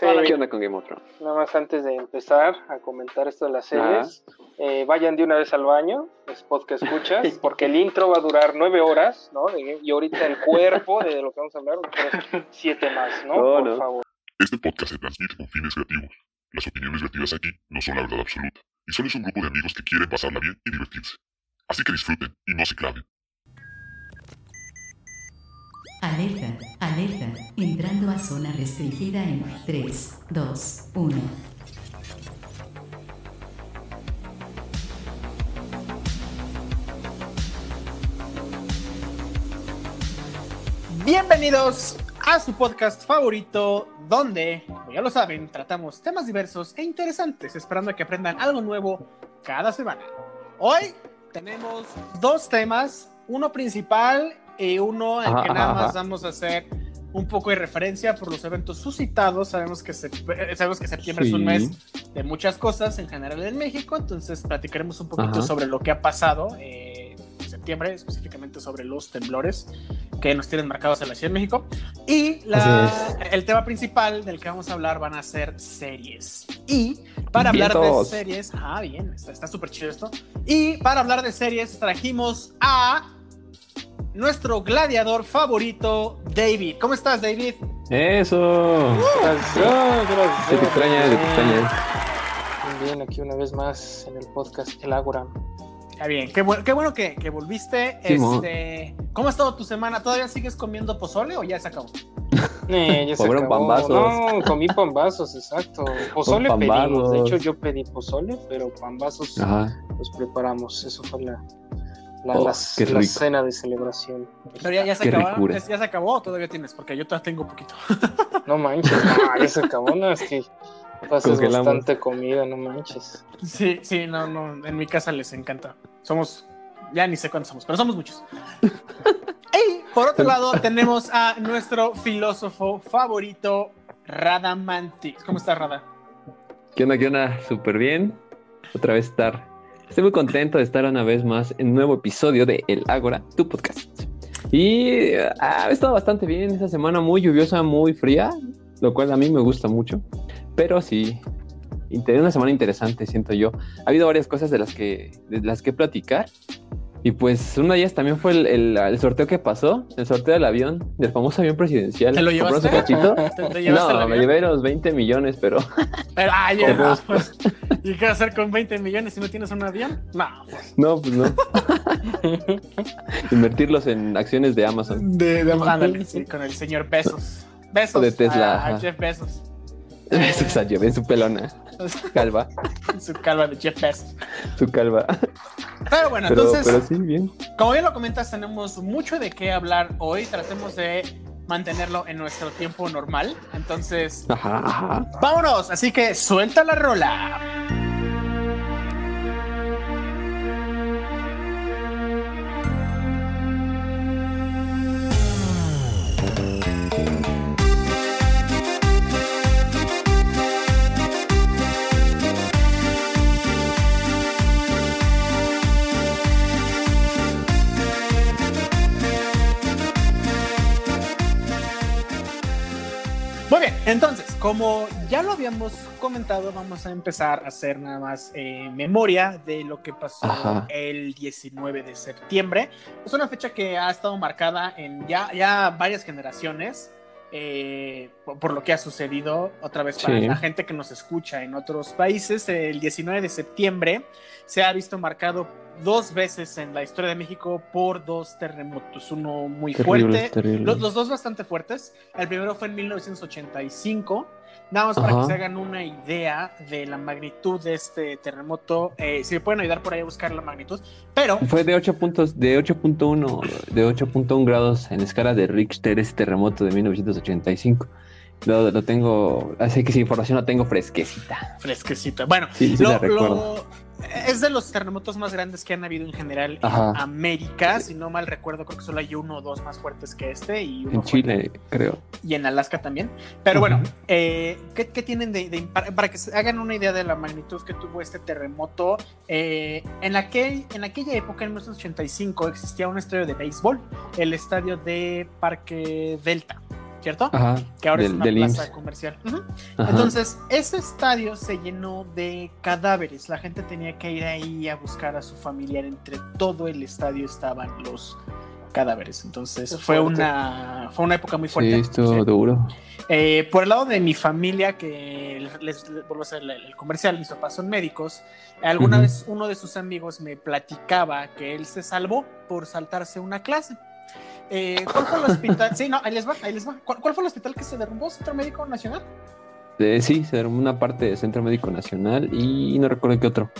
¿Qué onda con Game of Thrones? Nada más antes de empezar a comentar esto de las series, eh, vayan de una vez al baño, spot que escuchas, porque el intro va a durar nueve horas, ¿no? Y ahorita el cuerpo de lo que vamos a hablar, siete más, ¿no? Por favor. Este podcast se transmite con fines creativos. Las opiniones vertidas aquí no son la verdad absoluta, y solo es un grupo de amigos que quieren pasarla bien y divertirse. Así que disfruten y no se claven. Alerta, alerta, entrando a zona restringida en 3, 2, 1. Bienvenidos a su podcast favorito, donde, como ya lo saben, tratamos temas diversos e interesantes, esperando que aprendan algo nuevo cada semana. Hoy tenemos dos temas, uno principal y uno en que nada más vamos a hacer un poco de referencia por los eventos suscitados. Sabemos que, sabemos que septiembre es un mes de muchas cosas en general en México, entonces platicaremos un poquito sobre lo que ha pasado eh, en septiembre, específicamente sobre los temblores que nos tienen marcados en la Ciudad de México. Y el tema principal del que vamos a hablar van a ser series. Y para hablar de series, ah, bien, está súper chido esto. Y para hablar de series trajimos a nuestro gladiador favorito, David. ¿Cómo estás, David? Eso. gracias, gracias. Se te extraña, se te extraña. Bien, aquí una vez más en el podcast El Ágora. Está bien, qué bueno, qué bueno que, que volviste. este, ¿Cómo ha estado tu semana? ¿Todavía sigues comiendo pozole o ya se acabó? Eh, ya se acabó. Pambazos. No, comí pambazos, exacto. Pozole pedimos. De hecho, yo pedí pozole, pero pambazos los preparamos. Eso fue la, la, oh, cena de celebración. Pero ya, se acabó, ya, se acabó o todavía tienes, porque yo todavía tengo un poquito. No manches, no, ya se acabó, no, es que haces bastante comida, no manches. Sí, sí, no, no, en mi casa les encanta. Somos, ya ni sé cuántos somos, pero somos muchos. y por otro lado tenemos a nuestro filósofo favorito, Radamantis. ¿Cómo estás, Rada? ¿Qué onda, qué onda? Súper bien. Otra vez estar Estoy muy contento de estar una vez más en un nuevo episodio de El Ágora, tu podcast. Y ah, ha estado bastante bien esta semana, muy lluviosa, muy fría, lo cual a mí me gusta mucho. Pero sí, una semana interesante, siento yo. Ha habido varias cosas de las que, de las que platicar. Y pues una de ellas también fue el, el, sorteo que pasó, el sorteo del avión, del famoso avión presidencial. ¿Te lo llevaste? Cachito? no, me llevé los 20 millones, pero... pero ay, no, pues, ¿Y qué hacer con 20 millones si no tienes un avión? No. Pues. No, pues no. Invertirlos en acciones de Amazon. De, de Amazon. sí, con el señor Besos. Besos. O de Tesla. A, Jeff Bezos. Besos a Jeff en su pelona. Calva. su calva de Jeff Bezos. Su calva. Pero bueno, entonces. Pero sí, bien. Como bien lo comentas, tenemos mucho de qué hablar hoy. Tratemos de mantenerlo en nuestro tiempo normal. Entonces, vámonos. Así que suelta la rola. Entonces, como ya lo habíamos comentado, vamos a empezar a hacer nada más eh, memoria de lo que pasó el 19 de septiembre. Es una fecha que ha estado marcada en ya, ya varias generaciones. Eh, por, lo que ha sucedido otra vez para la gente que nos escucha en otros países, el 19 de septiembre se ha visto marcado dos veces en la historia de México por dos terremotos, uno muy fuerte, Los, dos bastante fuertes. El primero fue en 1985. Nada más para que se hagan una idea de la magnitud de este terremoto. Eh, si me pueden ayudar por ahí a buscar la magnitud. Pero. Fue de 8 puntos, de 8.1, de 8.1 grados en escala de Richter, ese terremoto de 1985. Lo, lo, tengo, así que esa información la tengo fresquecita. Fresquecita. Bueno, sí, sí la recuerdo es de los terremotos más grandes que han habido en general en América. Si no mal recuerdo, creo que solo hay uno o dos más fuertes que este. Y en Chile, creo. Y en Alaska también. Pero bueno, eh, ¿qué, tienen de, para que se hagan una idea de la magnitud que tuvo este terremoto? Eh, en, aquel, en aquella época, en 1985, existía un estadio de béisbol, el estadio de Parque Delta. ¿Cierto? Ajá. que ahora es una plaza IMSS. comercial. Entonces, ese estadio se llenó de cadáveres. La gente tenía que ir ahí a buscar a su familiar. Entre todo el estadio estaban los cadáveres. Entonces, fue una, fue una época muy fuerte. Sí, Sí. duro. Eh, por el lado de mi familia, que les, vuelvo a hacer el, el comercial, mis papás son médicos, alguna vez uno de sus amigos me platicaba que él se salvó por saltarse una clase. Eh, ¿Cuál fue el hospital? Sí, no, ahí les va, ahí les va. ¿Cuál, cuál fue el hospital que se derrumbó? ¿Centro Médico Nacional? Eh, sí, se derrumbó una parte del Centro Médico Nacional y no recuerdo qué otro.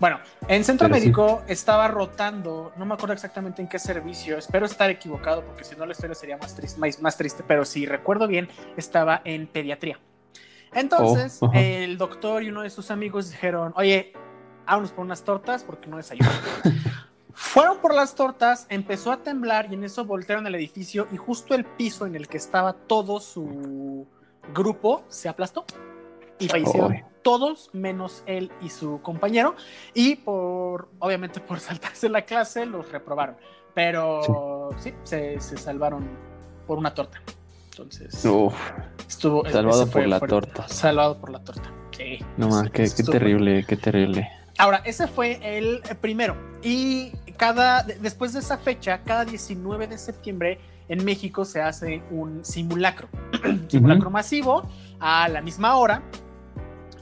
Bueno, en Centro Pero sí. Médico estaba rotando, no me acuerdo exactamente en qué servicio, espero estar equivocado porque si no la historia sería más triste, más, más triste, pero si recuerdo bien, estaba en pediatría. Entonces, Oh, el doctor y uno de sus amigos dijeron, oye, vámonos por unas tortas porque no desayunan. Fueron por las tortas, empezó a temblar y en eso voltearon el edificio y justo el piso en el que estaba todo su grupo se aplastó y fallecieron todos menos él y su compañero y por obviamente por saltarse la clase los reprobaron pero sí, se, se salvaron por una torta entonces Uf, estuvo salvado fue por la torta. salvado por la torta sí no más, qué, qué terrible, qué terrible. Ahora, ese fue el primero. Y cada, de- después de esa fecha, cada 19 de septiembre en México se hace un simulacro. simulacro masivo a la misma hora.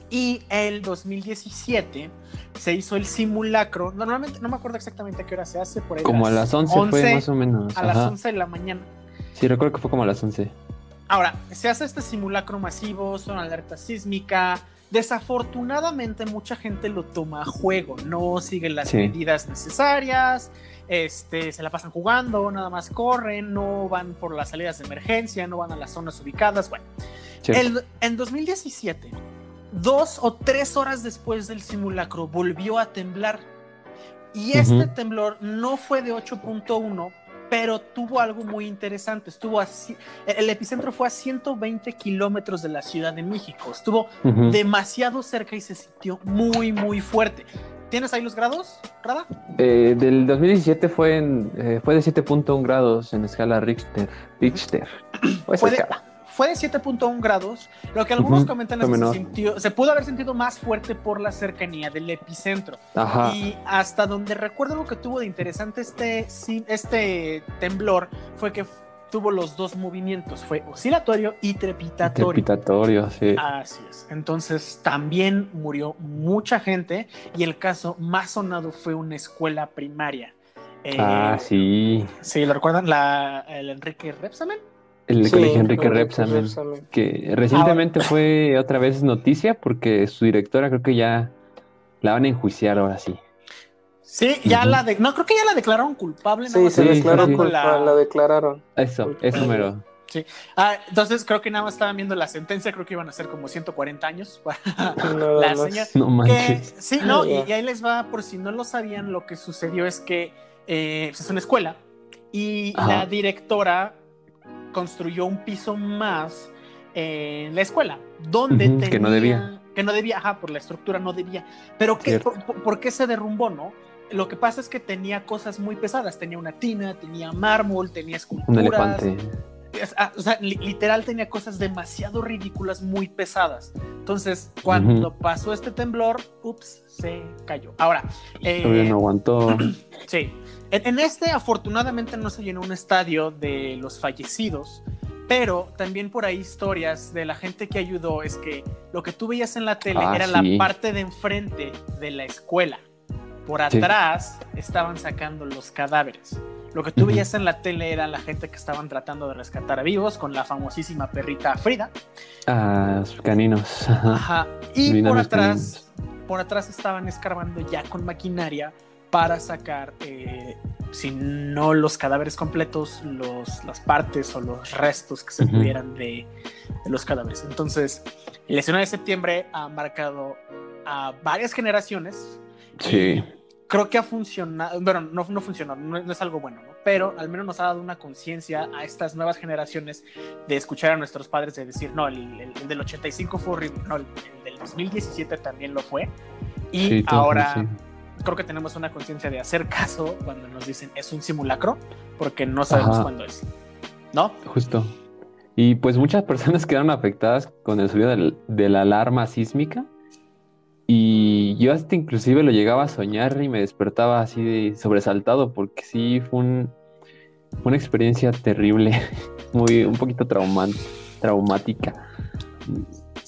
Y el 2017 se hizo el simulacro. Normalmente, no me acuerdo exactamente a qué hora se hace. Por ahí Como a las 11, fue 11, más o menos. A las Ajá. 11 de la mañana. Sí, recuerdo que fue como a las 11. Ahora, se hace este simulacro masivo, son alerta sísmica. Desafortunadamente, mucha gente lo toma a juego, no siguen las Sí. medidas necesarias, este, se la pasan jugando, nada más corren, no van por las salidas de emergencia, no van a las zonas ubicadas. Bueno, el- en 2017, dos o tres horas después del simulacro, volvió a temblar. Y este temblor no fue de 8.1, pero tuvo algo muy interesante. Estuvo así, el epicentro fue a 120 kilómetros de la Ciudad de México. Estuvo demasiado cerca y se sintió muy, muy fuerte. ¿Tienes ahí los grados, Rada? Eh, del 2017 fue, en, eh, fue de 7.1 grados en escala Richter. Richter. Fue esa Fue de, escala. Fue de 7.1 grados, lo que algunos comentan es que se, sintió, se pudo haber sentido más fuerte por la cercanía del epicentro. Ajá. Y hasta donde recuerdo lo que tuvo de interesante este, este temblor fue que tuvo los dos movimientos, fue oscilatorio y trepitatorio. Trepitatorio, sí. Así es. Entonces también murió mucha gente y el caso más sonado fue una escuela primaria. Eh, ah, sí. Sí, ¿lo recuerdan? La, el Enrique Repsamen. El Sí, colegio Enrique Enrique Repsamen. Repsamen. Que recientemente fue otra vez noticia porque su directora creo que ya la van a enjuiciar ahora sí. Sí, ya la de, no creo que ya la declararon culpable. nada Sí, más se Sí, declaró sí, sí. culpable, la declararon. Eso, eso mero. Ah, entonces creo que nada más estaban viendo la sentencia, creo que iban a ser como 140 años para Nada la más. señora. No Que, manches. sí, no, y, y ahí les va, por si no lo sabían, lo que sucedió es que eh, pues, es una escuela y Ajá. la directora construyó un piso más en la escuela, donde Ujú, tenía, que no debía. que no debía, ajá, por la estructura no debía. Pero ¿qué, Cierto. por, por- qué se derrumbó, no? Lo que pasa es que tenía cosas muy pesadas, tenía una tina, tenía mármol, tenía esculturas. Un elefante. Ah, o sea, li- literal tenía cosas demasiado ridículas, muy pesadas. Entonces, cuando pasó este temblor, ups, se cayó. Ahora, eh, Todavía no aguantó. sí. En, en este, afortunadamente, no se llenó un estadio de los fallecidos, pero también por ahí historias de la gente que ayudó. Es que lo que tú veías en la tele Ah, era sí. la parte de enfrente de la escuela. Por Sí. atrás estaban sacando los cadáveres. Lo que tú veías en la tele era la gente que estaban tratando de rescatar a vivos con la famosísima perrita Frida. Ah, caninos. Ajá. Y Vino por atrás, por atrás estaban escarbando ya con maquinaria para sacar, eh, si no los cadáveres completos, los, las partes o los restos que se Ujú. pudieran de, de los cadáveres. Entonces, el 19 de septiembre ha marcado a varias generaciones. Sí. Creo que ha funcionado, bueno, no, no funcionó, no, no es algo bueno, ¿no? pero al menos nos ha dado una conciencia a estas nuevas generaciones de escuchar a nuestros padres de decir, no, el, el- el del 85 fue horrible, no, el, el del 2017 también lo fue. Y Sí, ahora sí. Creo que tenemos una conciencia de hacer caso cuando nos dicen es un simulacro, porque no sabemos Ajá. cuándo es. ¿No? Justo. Y pues muchas personas quedaron afectadas con el sonido del- de la alarma sísmica. Y yo hasta inclusive lo llegaba a soñar y me despertaba así de sobresaltado porque sí fue un- una experiencia terrible, muy un poquito traumática.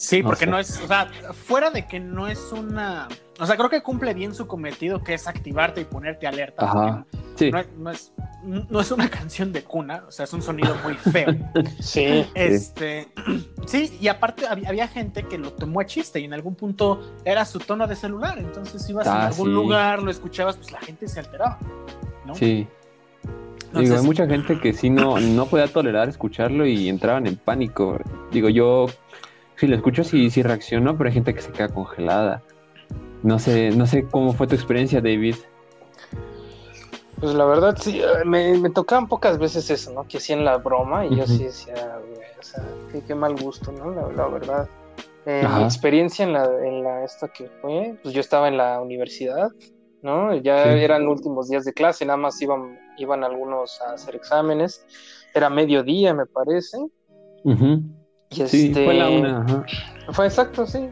Sí, No porque sé. no es, o sea, fuera de que no es una, o sea, creo que cumple bien su cometido, que es activarte y ponerte alerta. Ajá. Sí, No, es- no es, no es una canción de cuna, o sea, es un sonido muy feo. Sí. Este, sí, y aparte había, había gente que lo tomó a chiste y en algún punto era su tono de celular, entonces ibas Ah, a algún sí. lugar, lo escuchabas, pues la gente se alteraba, ¿no? sí. Digo, Entonces, hay mucha gente que sí no, no podía tolerar escucharlo y entraban en pánico. Digo, yo si lo escucho sí, sí reacciono, pero hay gente que se queda congelada. No sé, no sé cómo fue tu experiencia, David. Pues la verdad, sí, eh, me, me tocaban pocas veces eso, ¿no? Que hacían la broma y yo sí decía, o sea, qué, qué mal gusto, ¿no? La, la verdad. Eh, mi experiencia en la, en la esta que fue, pues yo estaba en la universidad, ¿no? Ya Sí. eran últimos días de clase, nada más iban, iban algunos a hacer exámenes. Era mediodía, me parece. Ujú. Y Sí, este, fue la una. ajá. Fue exacto, sí,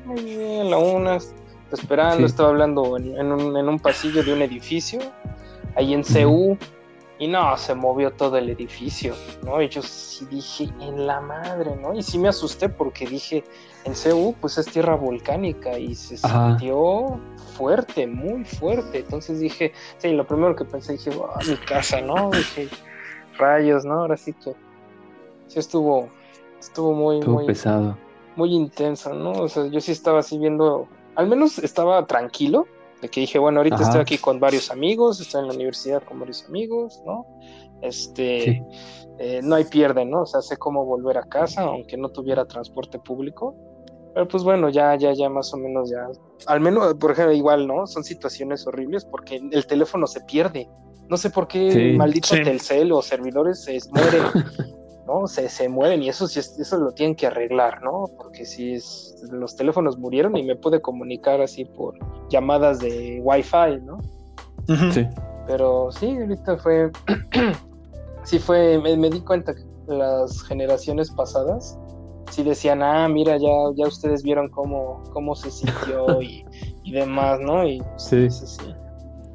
la una, esperando, Sí. estaba hablando en, en un, en un pasillo de un edificio, ahí en CU, y no, se movió todo el edificio, ¿no? Y yo sí dije, en la madre, ¿no? Y sí me asusté porque dije, en CU, pues es tierra volcánica y se Ajá. sintió fuerte, muy fuerte. Entonces dije, sí, lo primero que pensé, dije, "Ah, mi casa, ¿no? Dije, rayos, ¿no? Ahora sí que, sí estuvo, estuvo muy, Estuvo muy, pesado. muy intenso, ¿no? O sea, yo sí estaba así viendo, al menos estaba tranquilo, de que dije, bueno, ahorita Ajá. estoy aquí con varios amigos, estoy en la universidad con varios amigos, ¿no? Este, Sí. eh, no hay pierde, ¿no? O sea, sé cómo volver a casa, aunque no tuviera transporte público. Pero pues bueno, ya, ya, ya más o menos ya. Al menos, por ejemplo, igual, ¿no? Son situaciones horribles porque el teléfono se pierde. No sé por qué Sí. maldito Sí. Telcel o servidores se mueren, ¿no? Se, se mueren y eso sí es- eso lo tienen que arreglar, ¿no? Porque si es, los teléfonos murieron y me pude comunicar así por llamadas de Wi-Fi, ¿no? Sí. Pero sí, ahorita fue. sí, fue. Me, me di cuenta que las generaciones pasadas sí decían, ah, mira, ya, ya ustedes vieron cómo, cómo se sintió y, y demás, ¿no? Y Sí. sí, sí.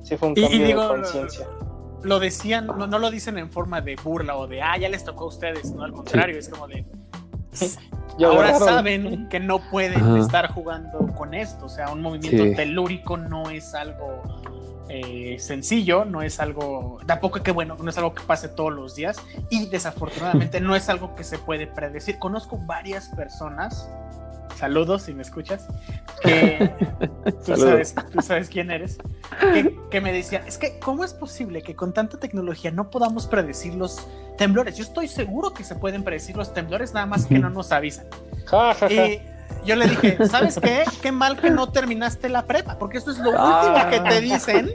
Sí, fue un Y- y cambio digo, de conciencia. Lo decían, no, no lo dicen en forma de burla o de, ah, ya les tocó a ustedes, no, al contrario, es como de, Ya ahora agarraron. saben que no pueden Ajá. estar jugando con esto. O sea, un movimiento Sí. telúrico no es algo eh, sencillo, no es algo, tampoco que bueno, no es algo que pase todos los días y desafortunadamente no es algo que se puede predecir. Conozco varias personas, saludos si me escuchas, que tú, sabes, tú sabes quién eres, que, que me decían, es que ¿cómo es posible que con tanta tecnología no podamos predecir los temblores? Yo estoy seguro que se pueden predecir los temblores, nada más que no nos avisan. Y yo le dije, ¿sabes qué? Qué mal que no terminaste la prepa, porque eso es lo Ah. último que te dicen.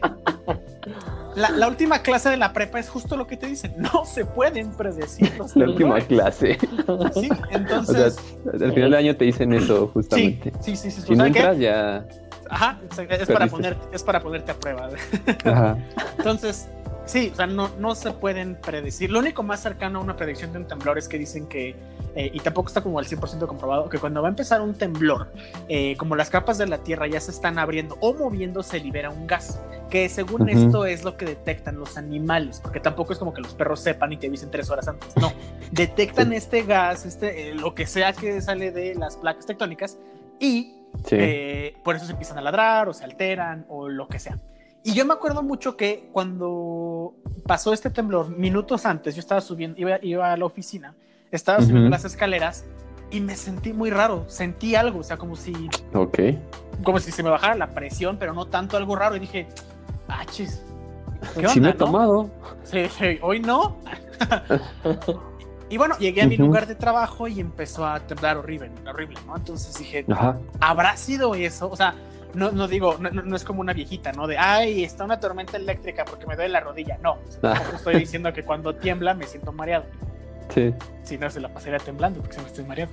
La, la última clase de la prepa es justo lo que te dicen. No se pueden predecir los La última clase. Sí, O sea, entonces. al final del año te dicen eso, sí, justamente. sí, sí, sí. Si no ¿saben qué? entras, ya. Ajá, es, para ponerte, es para ponerte a prueba. Ajá. Entonces, sí, o sea, no, no se pueden predecir. Lo único más cercano a una predicción de un temblor es que dicen que, eh, y tampoco está como al 100% comprobado, que cuando va a empezar un temblor, eh, como las capas de la Tierra ya se están abriendo o moviendo, se libera un gas, que según esto es lo que detectan los animales, porque tampoco es como que los perros sepan y te avisen tres horas antes, no, detectan este gas, este, eh, lo que sea que sale de las placas tectónicas y Sí. eh, por eso se empiezan a ladrar o se alteran o lo que sea. Y yo me acuerdo mucho que cuando pasó este temblor, minutos antes, yo estaba subiendo, iba, iba a la oficina, estaba subiendo Ujú. las escaleras y me sentí muy raro, sentí algo, o sea, como si, Ok. como si se me bajara la presión, pero no tanto algo raro. Y dije, ah, chis, ¿qué Sí me onda, he no? tomado. Sí, sí, hoy no. y bueno, llegué a mi Ujú. lugar de trabajo y empezó a temblar horrible, horrible, ¿no? Entonces dije, Ajá. ¿habrá sido eso? O sea, no, no digo, no, es como una viejita, ¿no? De, ay, está una tormenta eléctrica porque me duele la rodilla. No, tampoco estoy diciendo que cuando tiembla me siento mareado. Sí. Si no, se la pasaría temblando porque se me estoy mareado.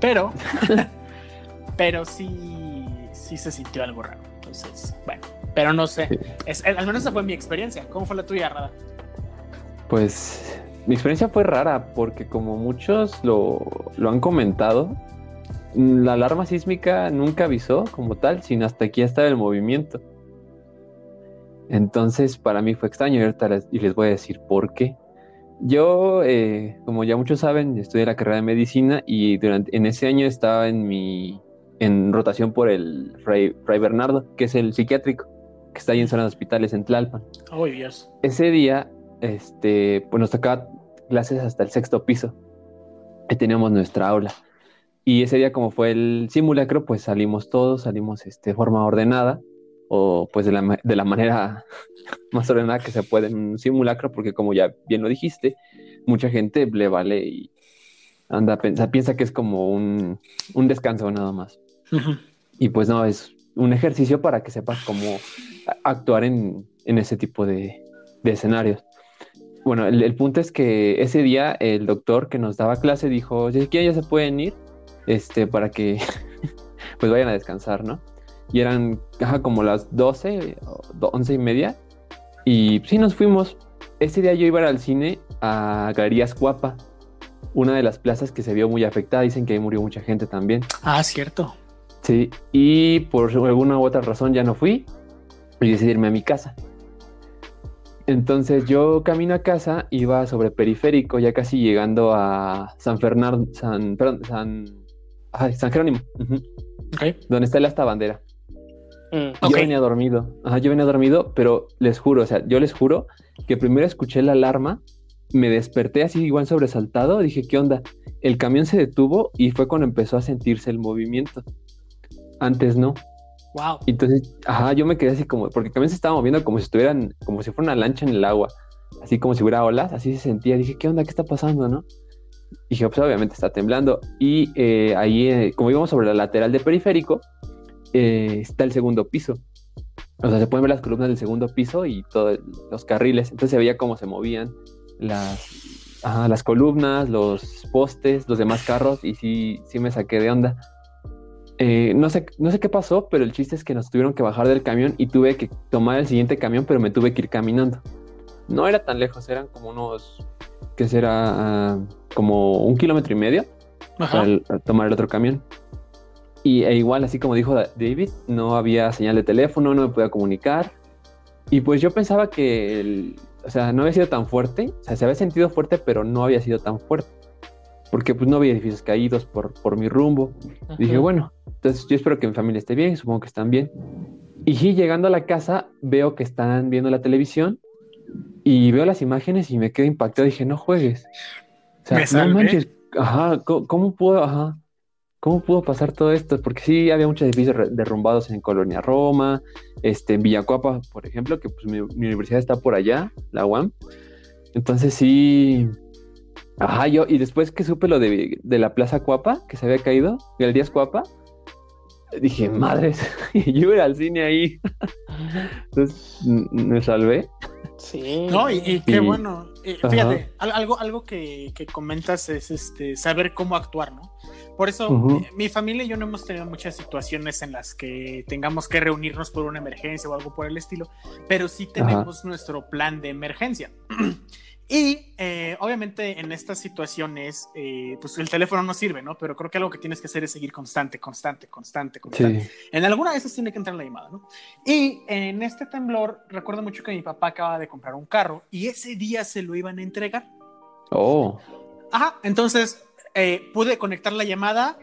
Pero, pero sí, sí se sintió algo raro. Entonces, bueno, pero no sé. Sí. Es, al menos esa fue mi experiencia. ¿Cómo fue la tuya, Rada? Pues mi experiencia fue rara porque como muchos lo, lo han comentado, la alarma sísmica nunca avisó como tal, sino hasta aquí estaba el movimiento. Entonces para mí fue extraño y ahorita les, y les voy a decir por qué. Yo, eh, como ya muchos saben, estudié la carrera de medicina y durante, en ese año estaba en mi en rotación por el Fray, Fray Bernardo, que es el psiquiátrico, que está ahí en zonas de hospitales en Tlalpan. Oh, Dios. Ese día, este, pues nos tocaba clases hasta el sexto piso. Ahí teníamos nuestra aula. Y ese día, como fue el simulacro, pues salimos todos, salimos este, de forma ordenada, o pues de la, de la manera más ordenada que se puede en un simulacro, porque como ya bien lo dijiste, mucha gente le vale y anda, piensa, piensa que es como un, un descanso nada más. Y pues no, es un ejercicio para que sepas cómo actuar en, en ese tipo de, de escenarios. Bueno, el, el punto es que ese día el doctor que nos daba clase dijo, si quieren ya se pueden ir, este, para que pues vayan a descansar, ¿no? Y eran ajá, como las 12, o do- 11 y media, y sí nos fuimos. Ese día yo iba al cine a Galerías Cuapa, una de las plazas que se vio muy afectada, dicen que ahí murió mucha gente también. Ah, cierto. Sí, y por alguna u otra razón ya no fui y decidí irme a mi casa. Entonces yo camino a casa, iba sobre periférico, ya casi llegando a San Fernando, San, perdón, San, ay, San Jerónimo, ujú, Ok. donde está el esta bandera. Mm. Yo venía dormido, ajá, yo venía dormido, pero les juro, o sea, yo les juro que primero escuché la alarma, me desperté así igual sobresaltado, dije, ¿qué onda? El camión se detuvo y fue cuando empezó a sentirse el movimiento. Antes no. Wow. Y Entonces, ajá, yo me quedé así como, porque el camión se estaba moviendo como si estuvieran, como si fuera una lancha en el agua, así como si hubiera olas, así se sentía. Dije, ¿qué onda? ¿Qué está pasando? ¿No? Dije, pues obviamente está temblando. Y eh, ahí, eh, como íbamos sobre la lateral de periférico, eh, está el segundo piso. O sea, se pueden ver las columnas del segundo piso y todos los carriles. Entonces se veía cómo se movían las, las columnas, los postes, los demás carros. Y sí, sí me saqué de onda. Eh, no, sé, no sé qué pasó, pero el chiste es que nos tuvieron que bajar del camión y tuve que tomar el siguiente camión, pero me tuve que ir caminando. No era tan lejos, eran como unos, ¿qué será? Ah, como un kilómetro y medio Ajá. para, el- tomar el otro camión. Y e igual, así como dijo Da- David, no había señal de teléfono, no me podía comunicar. Y pues yo pensaba que, el- o sea, no había sido tan fuerte, o sea, se había sentido fuerte, pero no había sido tan fuerte. Porque pues no había edificios caídos por, por mi rumbo. Dije, bueno, entonces yo espero que mi familia esté bien, supongo que están bien. Y sí, llegando a la casa, veo que están viendo la televisión y veo las imágenes y me quedo impactado. Dije, no juegues. O sea, Me no manches, ajá, ¿cómo, cómo pudo, ajá, cómo pudo pasar todo esto? Porque sí había muchos edificios derrumbados en Colonia Roma, este, en Villacuapa, por ejemplo, que pues mi, mi universidad está por allá, la UAM. Entonces sí, Ajá, yo, y después que supe lo de, de la Plaza Cuapa, que se había caído, el Díaz Cuapa, dije, madres, yo iba al cine ahí. Entonces me salvé. Sí. No, y, y qué Y- bueno. Eh, fíjate, al- algo, algo que, que comentas es este saber cómo actuar, ¿no? Por eso, eh, mi familia y yo no hemos tenido muchas situaciones en las que tengamos que reunirnos por una emergencia o algo por el estilo, pero sí tenemos nuestro plan de emergencia. Y eh, obviamente en estas situaciones, eh, pues el teléfono no sirve, ¿no? Pero creo que algo que tienes que hacer es seguir constante, constante, constante, constante. Sí. En alguna de esas tiene que entrar la llamada, ¿no? Y en este temblor, recuerdo mucho que mi papá acaba de comprar un carro y ese día se lo iban a entregar. Oh, Ajá, entonces eh, pude conectar la llamada.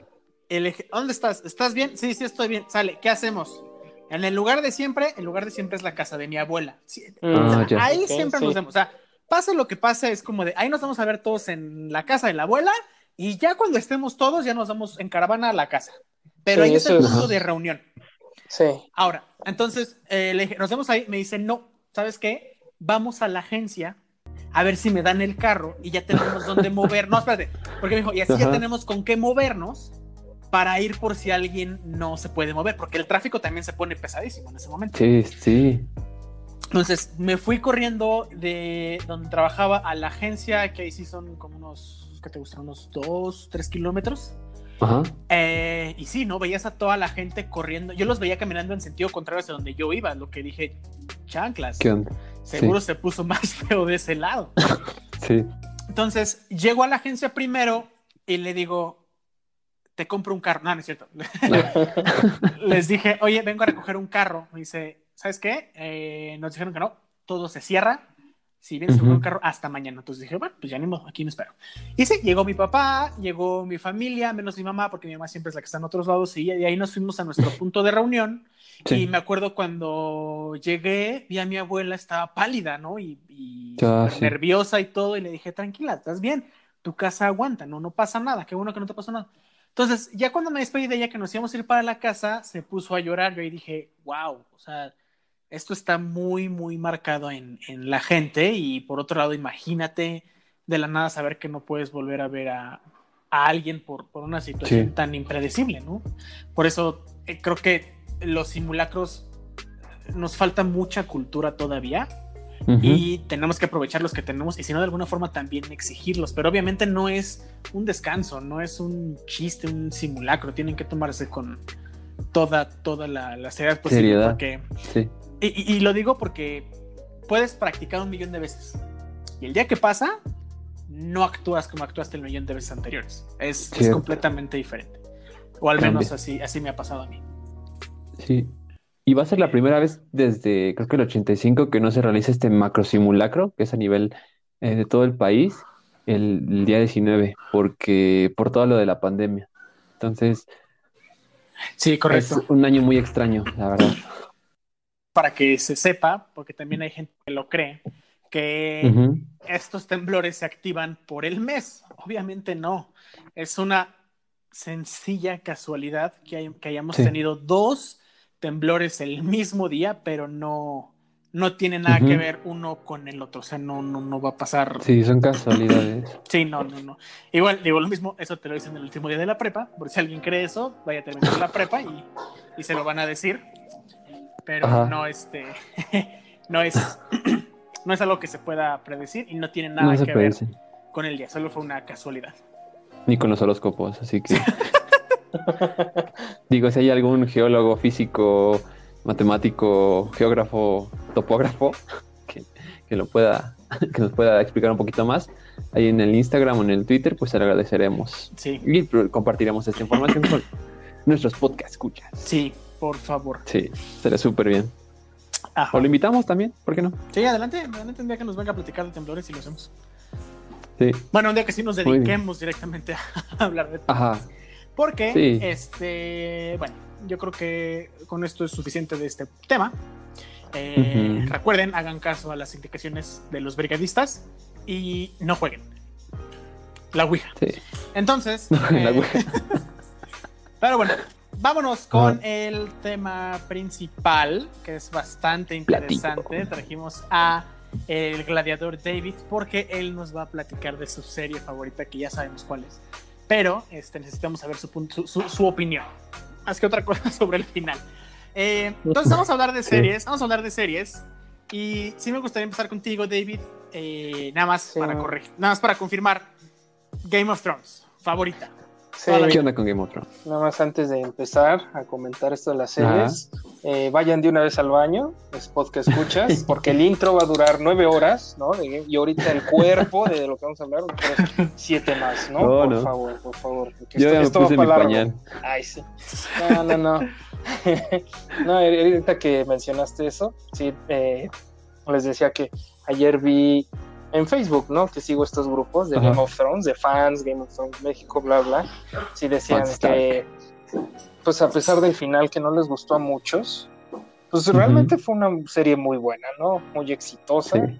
El eje- ¿Dónde estás? ¿Estás bien? Sí, sí, estoy bien. Sale, ¿qué hacemos? En el lugar de siempre, el lugar de siempre es la casa de mi abuela. Sí, Mm, o sea, Ah, ya. ahí siempre sí. nos vemos. O sea, pase lo que pase, es como de ahí nos vamos a ver todos en la casa de la abuela y ya cuando estemos todos, ya nos vamos en caravana a la casa. Pero Sí, ahí es el punto de reunión. Sí. Ahora, entonces, eh, le nos vemos ahí. Me dice, no, ¿sabes qué? Vamos a la agencia a ver si me dan el carro y ya tenemos dónde mover. No, espérate, porque me dijo, y así ya Ajá. tenemos con qué movernos para ir por si alguien no se puede mover, porque el tráfico también se pone pesadísimo en ese momento. sí, sí. Entonces, me fui corriendo de donde trabajaba a la agencia, que ahí sí son como unos, ¿qué te gustan? Unos dos, tres kilómetros. Ajá. Eh, y sí, ¿no? Veías a toda la gente corriendo. Yo los veía caminando en sentido contrario hacia donde yo iba, lo que dije, chanclas. ¿Qué onda? Seguro se puso más feo de ese lado. Sí. Entonces, llego a la agencia primero y le digo, te compro un carro. No, no es cierto. Les dije, oye, vengo a recoger un carro. Me dice, ¿sabes qué? Eh, nos dijeron que no, todo se cierra. Si vienes a comprar un carro, hasta mañana. Entonces dije, bueno, pues ya ni modo, aquí me espero. Y sí, llegó mi papá, llegó mi familia, menos mi mamá, porque mi mamá siempre es la que está en otros lados. Y, y ahí nos fuimos a nuestro punto de reunión. Sí. Y me acuerdo cuando llegué, vi a mi abuela, estaba pálida, ¿no? Y, y Ah, sí. nerviosa y todo. Y le dije, tranquila, estás bien, tu casa aguanta, no, no pasa nada, qué bueno que no te pasó nada. Entonces, ya cuando me despedí de ella, que nos íbamos a ir para la casa, se puso a llorar. Yo ahí dije, wow, o sea, esto está muy, muy marcado en, en la gente. Y por otro lado, imagínate de la nada saber que no puedes volver a ver a, a alguien por, por una situación Sí. tan impredecible, ¿no? Por eso eh, creo que los simulacros nos falta mucha cultura todavía y tenemos que aprovechar los que tenemos y si no de alguna forma también exigirlos, pero obviamente no es un descanso, no es un chiste, un simulacro, tienen que tomarse con toda, toda la, la seriedad posible Seriedad. porque Sí. Y, y- lo digo porque puedes practicar un millón de veces y el día que pasa no actúas como actuaste el millón de veces anteriores, es, completamente diferente o al Cambia. menos así, así me ha pasado a mí. Sí. Y va a ser la primera vez desde, creo que el 85, que no se realiza este macro simulacro, que es a nivel eh, de todo el país, el, el día 19, porque por todo lo de la pandemia. Entonces, Sí, correcto. es un año muy extraño, la verdad. Para que se sepa, porque también hay gente que lo cree, que Ujú. estos temblores se activan por el mes. Obviamente no. Es una sencilla casualidad que, hay- que hayamos Sí. tenido dos temblores el mismo día, pero no, no tiene nada que Ujú. ver uno con el otro. O sea, no, no, no va a pasar. Sí, son casualidades. Sí, no, no, no. Igual, digo lo mismo, eso te lo dicen el último día de la prepa, por si alguien cree eso, vaya a terminar la prepa y, y se lo van a decir. Pero Ajá. no, este, no es, no es algo que se pueda predecir y no tiene nada No que ver con el día, solo fue una casualidad. Ni con los horóscopos, así que. Digo, si hay algún geólogo, físico, matemático, geógrafo, topógrafo que, que lo pueda, que nos pueda explicar un poquito más, ahí en el Instagram o en el Twitter, pues se lo agradeceremos. Sí, Y compartiremos esta información con nuestros podcast escuchas. sí, por favor. Sí, será súper bien. Ajá. O lo invitamos también, ¿por qué no? Sí, adelante, adelante un día que nos venga a platicar de temblores y lo hacemos. Sí, Bueno, un día que sí nos dediquemos directamente a hablar de ajá. Porque, Sí. este, bueno, yo creo que con esto es suficiente de este tema. Eh. Recuerden, hagan caso a las indicaciones de los brigadistas y no jueguen. La Ouija. Sí. Entonces, La eh, Ouija. pero bueno, vámonos con el tema principal, que es bastante interesante. Platico. Trajimos a el gladiador David porque él nos va a platicar de su serie favorita, que ya sabemos cuál es. Pero este, necesitamos saber su, punto- su, su- su opinión. Más que otra cosa sobre el final. Eh, entonces vamos a hablar de series, vamos a hablar de series. Y sí me gustaría empezar contigo, David. eh, nada más Sí. para corregir, nada más para confirmar. Game of Thrones, favorita. Sí, ¿Qué onda con Game of Thrones? nada más antes de empezar a comentar esto de las series, eh, vayan de una vez al baño, spot que escuchas, porque el intro va a durar nueve horas, ¿no? De- Y ahorita el cuerpo de lo que vamos a otros siete más, ¿no? No, por no. favor, por favor. Yo esto- ya me esto va mi pañal. Ay, sí. No, no, no. no, ahorita que mencionaste eso, sí, eh, les decía que ayer vi en Facebook, ¿no? Que sigo estos grupos de Ajá. Game of Thrones, de fans, Game of Thrones México, bla, bla. Sí decían que, pues a pesar del final que no les gustó a muchos, pues realmente fue una serie muy buena, ¿no? Muy exitosa Sí.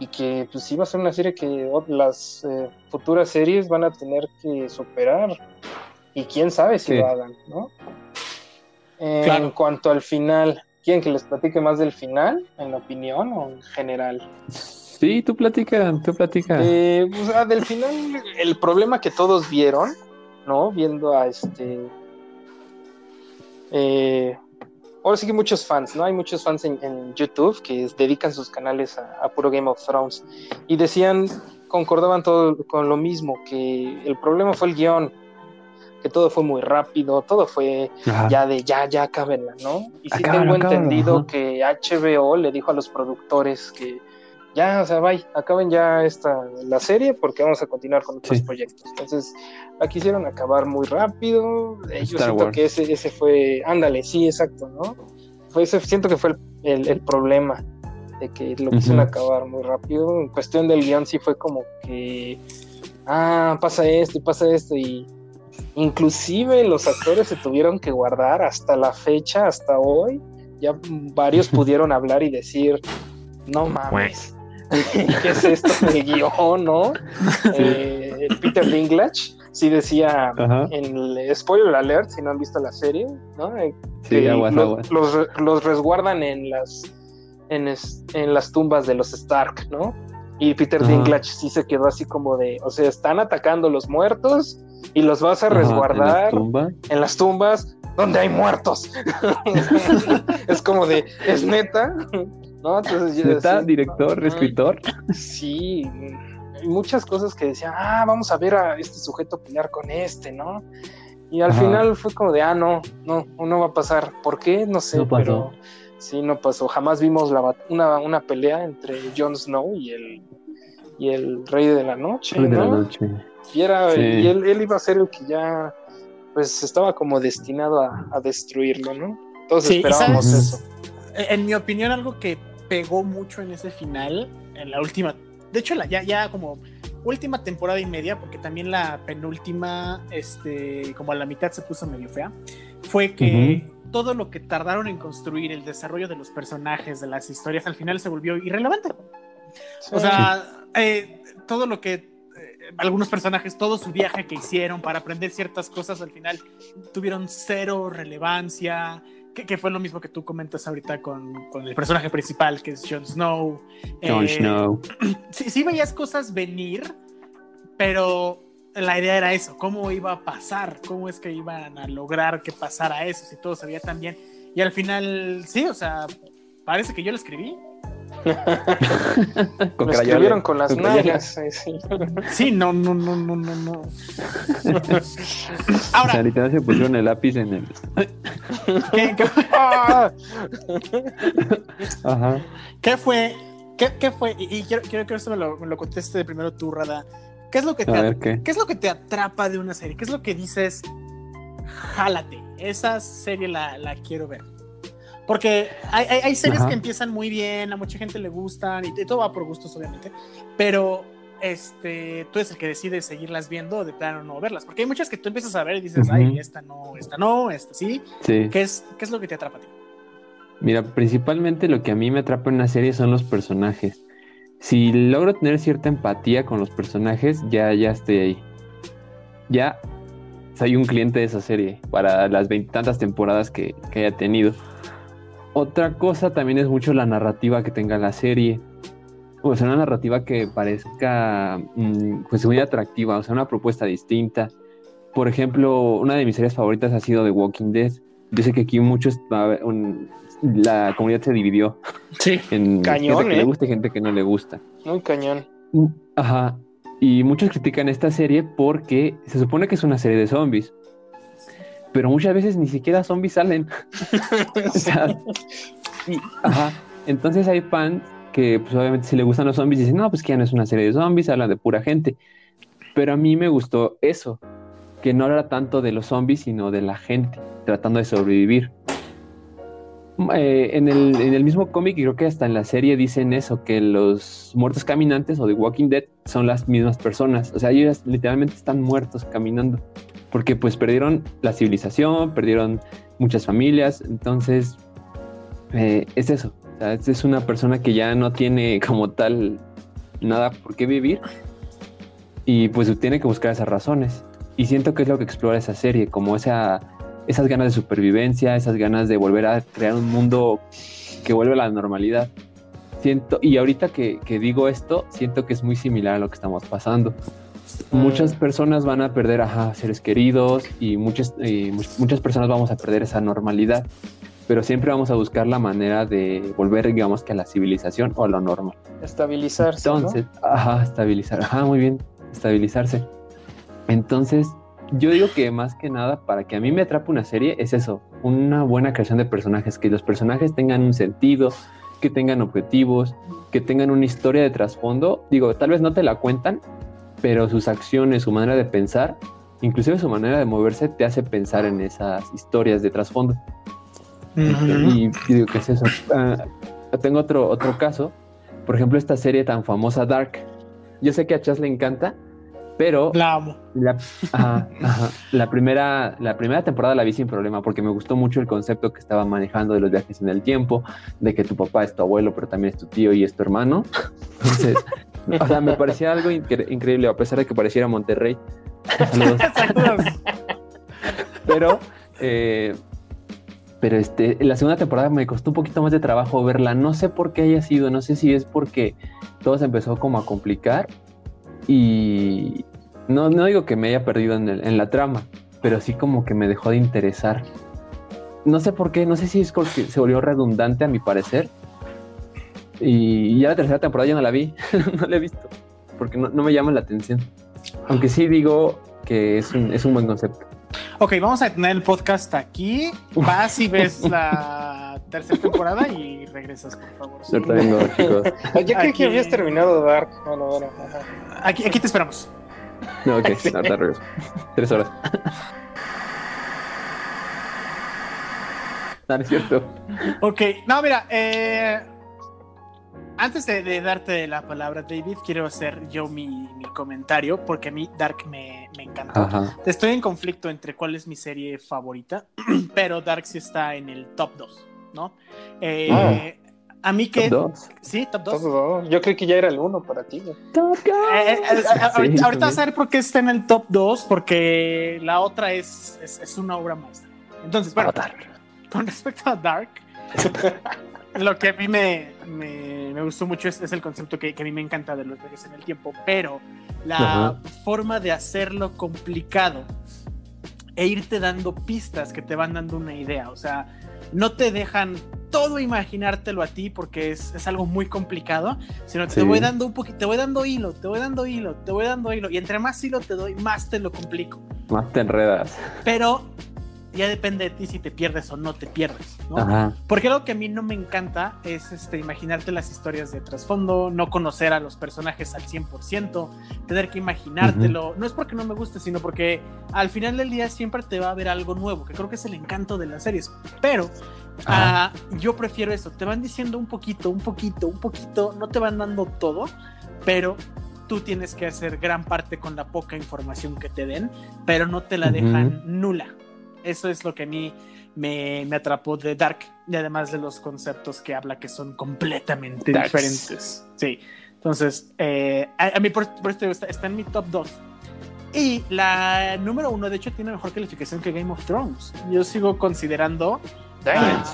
y que pues iba a ser una serie que las eh, futuras series van a tener que superar y quién sabe si Sí. lo hagan, ¿no? Eh, Claro. En cuanto al final, ¿quieren que les platique más del final, en la opinión o en general? Sí, tú platica, tú platica. Eh, pues, ah, del final, el problema que todos vieron, ¿no? Viendo a este. eh, ahora sí que muchos fans, ¿no? Hay muchos fans en, en YouTube que dedican sus canales a, a puro Game of Thrones y decían, concordaban todo con lo mismo, que el problema fue el guion, que todo fue muy rápido, todo fue Ajá. ya de ya, ya, cábenla, ¿no? Y sí Acábalo, tengo entendido que HBO le dijo a los productores que ya, o sea, bye, acaben ya esta, la serie porque vamos a continuar con otros Sí. proyectos. Entonces, la quisieron acabar muy rápido. Eh, Yo siento Wars. que ese, ese fue, ándale, sí, exacto, ¿no? Fue ese, siento que fue el, el- el problema de que lo quisieron acabar muy rápido. En cuestión del guion sí fue como que, ah, pasa esto y pasa esto y inclusive los actores se tuvieron que guardar hasta la fecha, hasta hoy. Ya varios pudieron hablar y decir, no mames, ¿qué es esto del guion, no? Eh, Peter Dinklage sí decía Ajá. en el spoiler alert, si no han visto la serie, ¿no? Eh, Sí, aguas, los, aguas. Los, re- los resguardan en las en, es- en las tumbas de los Stark, ¿no? Y Peter Ajá. Dinklage sí se quedó así como de, o sea, están atacando los muertos y los vas a Ajá, en resguardar tumbas. en las tumbas donde hay muertos. es como de, es neta, ¿no? Entonces yo ¿Neta, sí, director, no, escritor? Sí, muchas cosas que decían, ah, vamos a ver a este sujeto pelear con este, ¿no? Y al Ajá. final fue como de, ah, no, no, no va a pasar. ¿Por qué? No sé, No pero sí, no pasó. Jamás vimos la, una, una pelea entre Jon Snow y el, y el Rey de la Noche, Ay, de la ¿no? noche. Y, era, Sí. y él, él iba a ser el que ya, pues, estaba como destinado a, a destruirlo, ¿no? Todos Sí, esperábamos eso. Eh, En mi opinión, algo que pegó mucho en ese final, en la última, de hecho, la, ya, ya como última temporada y media, porque también la penúltima, este, como a la mitad se puso medio fea, fue que todo lo que tardaron en construir, el desarrollo de los personajes, de las historias, al final se volvió irrelevante. O sea, eh, todo lo que eh, algunos personajes, todo su viaje que hicieron para aprender ciertas cosas, al final tuvieron cero relevancia. Que, que fue lo mismo que tú comentas ahorita con, con el personaje principal, que es Jon Snow. Jon Eh, Snow. Sí, sí veías cosas venir, pero la idea era eso, cómo iba a pasar, cómo es que iban a lograr que pasara eso, si todo se veía tan bien. Y al final, sí, o sea, parece que yo lo escribí. Con Lo escribieron con las nalgas. eh, sí. No, no, no, no, no, no. O sea, Ahora, literal se pusieron el lápiz en el. ¿qué, qué, ¡Ah! Ajá. qué fue? ¿Qué, qué fue? Y, y quiero, quiero que esto me lo, me lo conteste primero tú, Rada. ¿Qué es lo que te, ver qué. ¿Qué es lo que te atrapa de una serie? ¿Qué es lo que dices? Jálate, esa serie la, la quiero ver. Porque hay, hay, hay series Ajá. que empiezan muy bien, a mucha gente le gustan, y, y todo va por gustos, obviamente. Pero este, tú eres el que decide seguirlas viendo de plano no verlas. Porque hay muchas que tú empiezas a ver y dices, ay, esta no, esta no, esta sí. Sí. ¿Qué es, ¿Qué es lo que te atrapa a ti? Mira, principalmente lo que a mí me atrapa en una serie son los personajes. Si logro tener cierta empatía con los personajes, ya, ya estoy ahí. Ya soy un cliente de esa serie para las veintitantas temporadas que, que haya tenido. Otra cosa también es mucho la narrativa que tenga la serie. O sea, una narrativa que parezca mm, pues muy atractiva, o sea, una propuesta distinta. Por ejemplo, una de mis series favoritas ha sido The Walking Dead. Yo sé que aquí muchos, la comunidad se dividió Sí. en Cañón, gente que ¿eh? le gusta y gente que no le gusta. Muy cañón. Ajá. Y muchos critican esta serie porque se supone que es una serie de zombies. Pero muchas veces ni siquiera zombies salen. O sea, y- ajá. Entonces hay fans que pues obviamente si le gustan los zombies dicen, no, pues que ya no es una serie de zombies, hablan de pura gente. Pero a mí me gustó eso, que no era tanto de los zombies, sino de la gente tratando de sobrevivir. Eh, en, el, en el mismo cómic, y creo que hasta en la serie dicen eso, que los muertos caminantes o The Walking Dead son las mismas personas. O sea, ellos literalmente están muertos caminando. Porque pues perdieron la civilización, perdieron muchas familias. Entonces, eh, es eso. O sea, es una persona que ya no tiene como tal nada por qué vivir. Y pues tiene que buscar esas razones. Y siento que es lo que explora esa serie, como esa, esas ganas de supervivencia, esas ganas de volver a crear un mundo que vuelve a la normalidad. Siento, y ahorita que, que digo esto, siento que es muy similar a lo que estamos pasando. Muchas personas van a perder ajá, seres queridos y muchas, y muchas personas vamos a perder esa normalidad, pero siempre vamos a buscar la manera de volver, digamos, que a la civilización o a lo normal. Estabilizarse. ¿no? Entonces, ajá, estabilizar, ajá, muy bien, estabilizarse. Entonces, yo digo que más que nada, para que a mí me atrape una serie, es eso, una buena creación de personajes, que los personajes tengan un sentido, que tengan objetivos, que tengan una historia de trasfondo. Digo, tal vez no te la cuentan, pero sus acciones, su manera de pensar, inclusive su manera de moverse, te hace pensar en esas historias de trasfondo. Y, digo, ¿qué es eso? Ah, tengo otro, otro caso. Por ejemplo, esta serie tan famosa Dark. Yo sé que a Chas le encanta, pero La amo. la, ajá, ajá. la primera, la primera temporada la vi sin problema porque me gustó mucho el concepto que estaba manejando de los viajes en el tiempo, de que tu papá es tu abuelo, pero también es tu tío y es tu hermano. Entonces, o sea, me parecía algo incre- increíble, a pesar de que pareciera Monterrey. Saludos. Saludos. Pero, eh, pero este, la segunda temporada me costó un poquito más de trabajo verla. No sé por qué haya sido, no sé si es porque todo se empezó como a complicar y no, no digo que me haya perdido en, el- en la trama, pero sí como que me dejó de interesar. No sé por qué, no sé si es porque se volvió redundante a mi parecer. Y ya la tercera temporada ya no la vi, no la he visto, porque no, no me llama la atención. Aunque sí digo que es un, es un buen concepto. Ok, vamos a tener el podcast aquí. Vas y ves la tercera temporada y regresas, por favor. Ahorita vengo, chicos. Yo creí Aquí- que habías terminado Dark. Bueno, bueno. ajá. Aquí, aquí te esperamos. No, ok, ahorita regreso. Tres horas. No, no es cierto. Ok, no, mira, eh, antes de, de darte la palabra, David, quiero hacer yo mi, mi comentario porque a mí Dark me, me encantó. Ajá. Estoy en conflicto entre cuál es mi serie favorita, pero Dark sí está en el top 2, ¿no? Eh, Ah. A mí que... Top dos. Sí, top 2. Todo- Yo creí que ya era el uno para ti. Top Eh, eh, eh, Sí, ahorita, ahorita vas a ver por qué está en el top 2, porque la otra es, es, es una obra maestra. Entonces, bueno, con respecto a Dark, lo que a mí me, me, me gustó mucho es, es el concepto que, que a mí me encanta de los viajes en el tiempo, pero la Ajá. forma de hacerlo complicado e irte dando pistas que te van dando una idea, o sea, no te dejan todo imaginártelo a ti porque es, es algo muy complicado, sino te voy dando un poquito, te voy dando hilo, te voy dando hilo, te voy dando hilo, y entre más hilo te doy, más te lo complico. Más te enredas. Pero ya depende de ti si te pierdes o no te pierdes, ¿no? Ajá. Porque algo que a mí no me encanta es este, imaginarte las historias de trasfondo, no conocer a los personajes al 100%, tener que imaginártelo. No es porque no me guste, sino porque al final del día siempre te va a haber algo nuevo, que creo que es el encanto de las series. Pero ah, yo prefiero eso, te van diciendo un poquito, un poquito, un poquito, no te van dando todo, pero tú tienes que hacer gran parte con la poca información que te den, pero no te la dejan nula. Eso es lo que a mí me, me atrapó de Dark y además de los conceptos que habla que son completamente Darks. diferentes. Sí, entonces eh, a, a mí por, por esto está, está en mi top 2. Y la número uno, de hecho, tiene mejor calificación que Game of Thrones. Yo sigo considerando ah,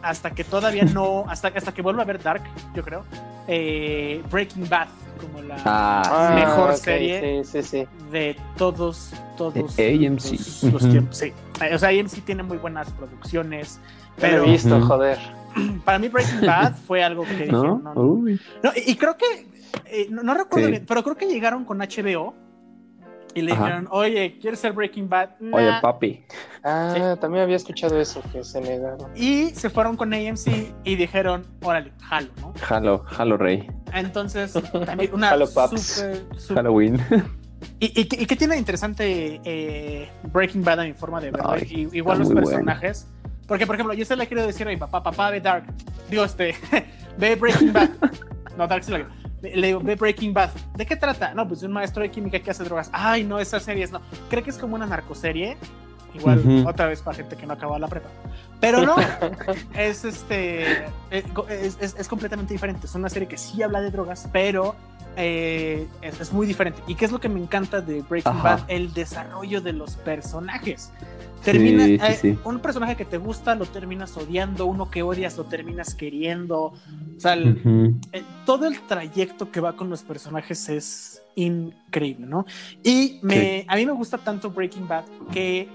hasta que todavía no, hasta, hasta que vuelva a ver Dark, yo creo, eh, Breaking Bad como la Ah, mejor ok, serie. Sí, sí, sí. de todos, todos De AMC. los, tiempos. Sí. Eh, O sea, AMC tiene muy buenas producciones, pero he visto, joder. para mí Breaking Bad fue algo que dije, ¿No? no, no. Uy. No, y, creo que, eh, no, no recuerdo Sí. bien, pero creo que llegaron con HBO y le Ajá. dijeron, oye, ¿quieres ser Breaking Bad? Oye, papi. Ah, también había escuchado eso, que se negaron. Y se fueron con AMC y dijeron, órale, jalo, ¿no? Jalo, jalo, rey. Entonces, también una Jalo, paps. super, super- Halloween. ¿Y, y, qué- y qué tiene de interesante eh, Breaking Bad en mi forma de verlo? Ay, Y- igual los personajes. Porque, por ejemplo, yo se le quiero decir a mi papá, papá, ve Dark. Digo, este, ve Breaking Bad. No, Dark sí lo digo. Le ve Breaking Bad. ¿De qué trata? No, pues de un maestro de química que hace drogas. Ay, no, esas series no. Creo que es como una narcoserie. Igual, otra vez para gente que no acabó la prepa. Pero no, es este. Es, es- es- completamente diferente. Es una serie que sí habla de drogas, pero eh, es, es muy diferente. ¿Y qué es lo que me encanta de Breaking Ajá. Bad? El desarrollo de los personajes. Termina, Sí, sí, eh. Un personaje que te gusta lo terminas odiando, uno que odias lo terminas queriendo. O sea, el- eh, todo el trayecto que va con los personajes es increíble, ¿no? Y me, a mí me gusta tanto Breaking Bad que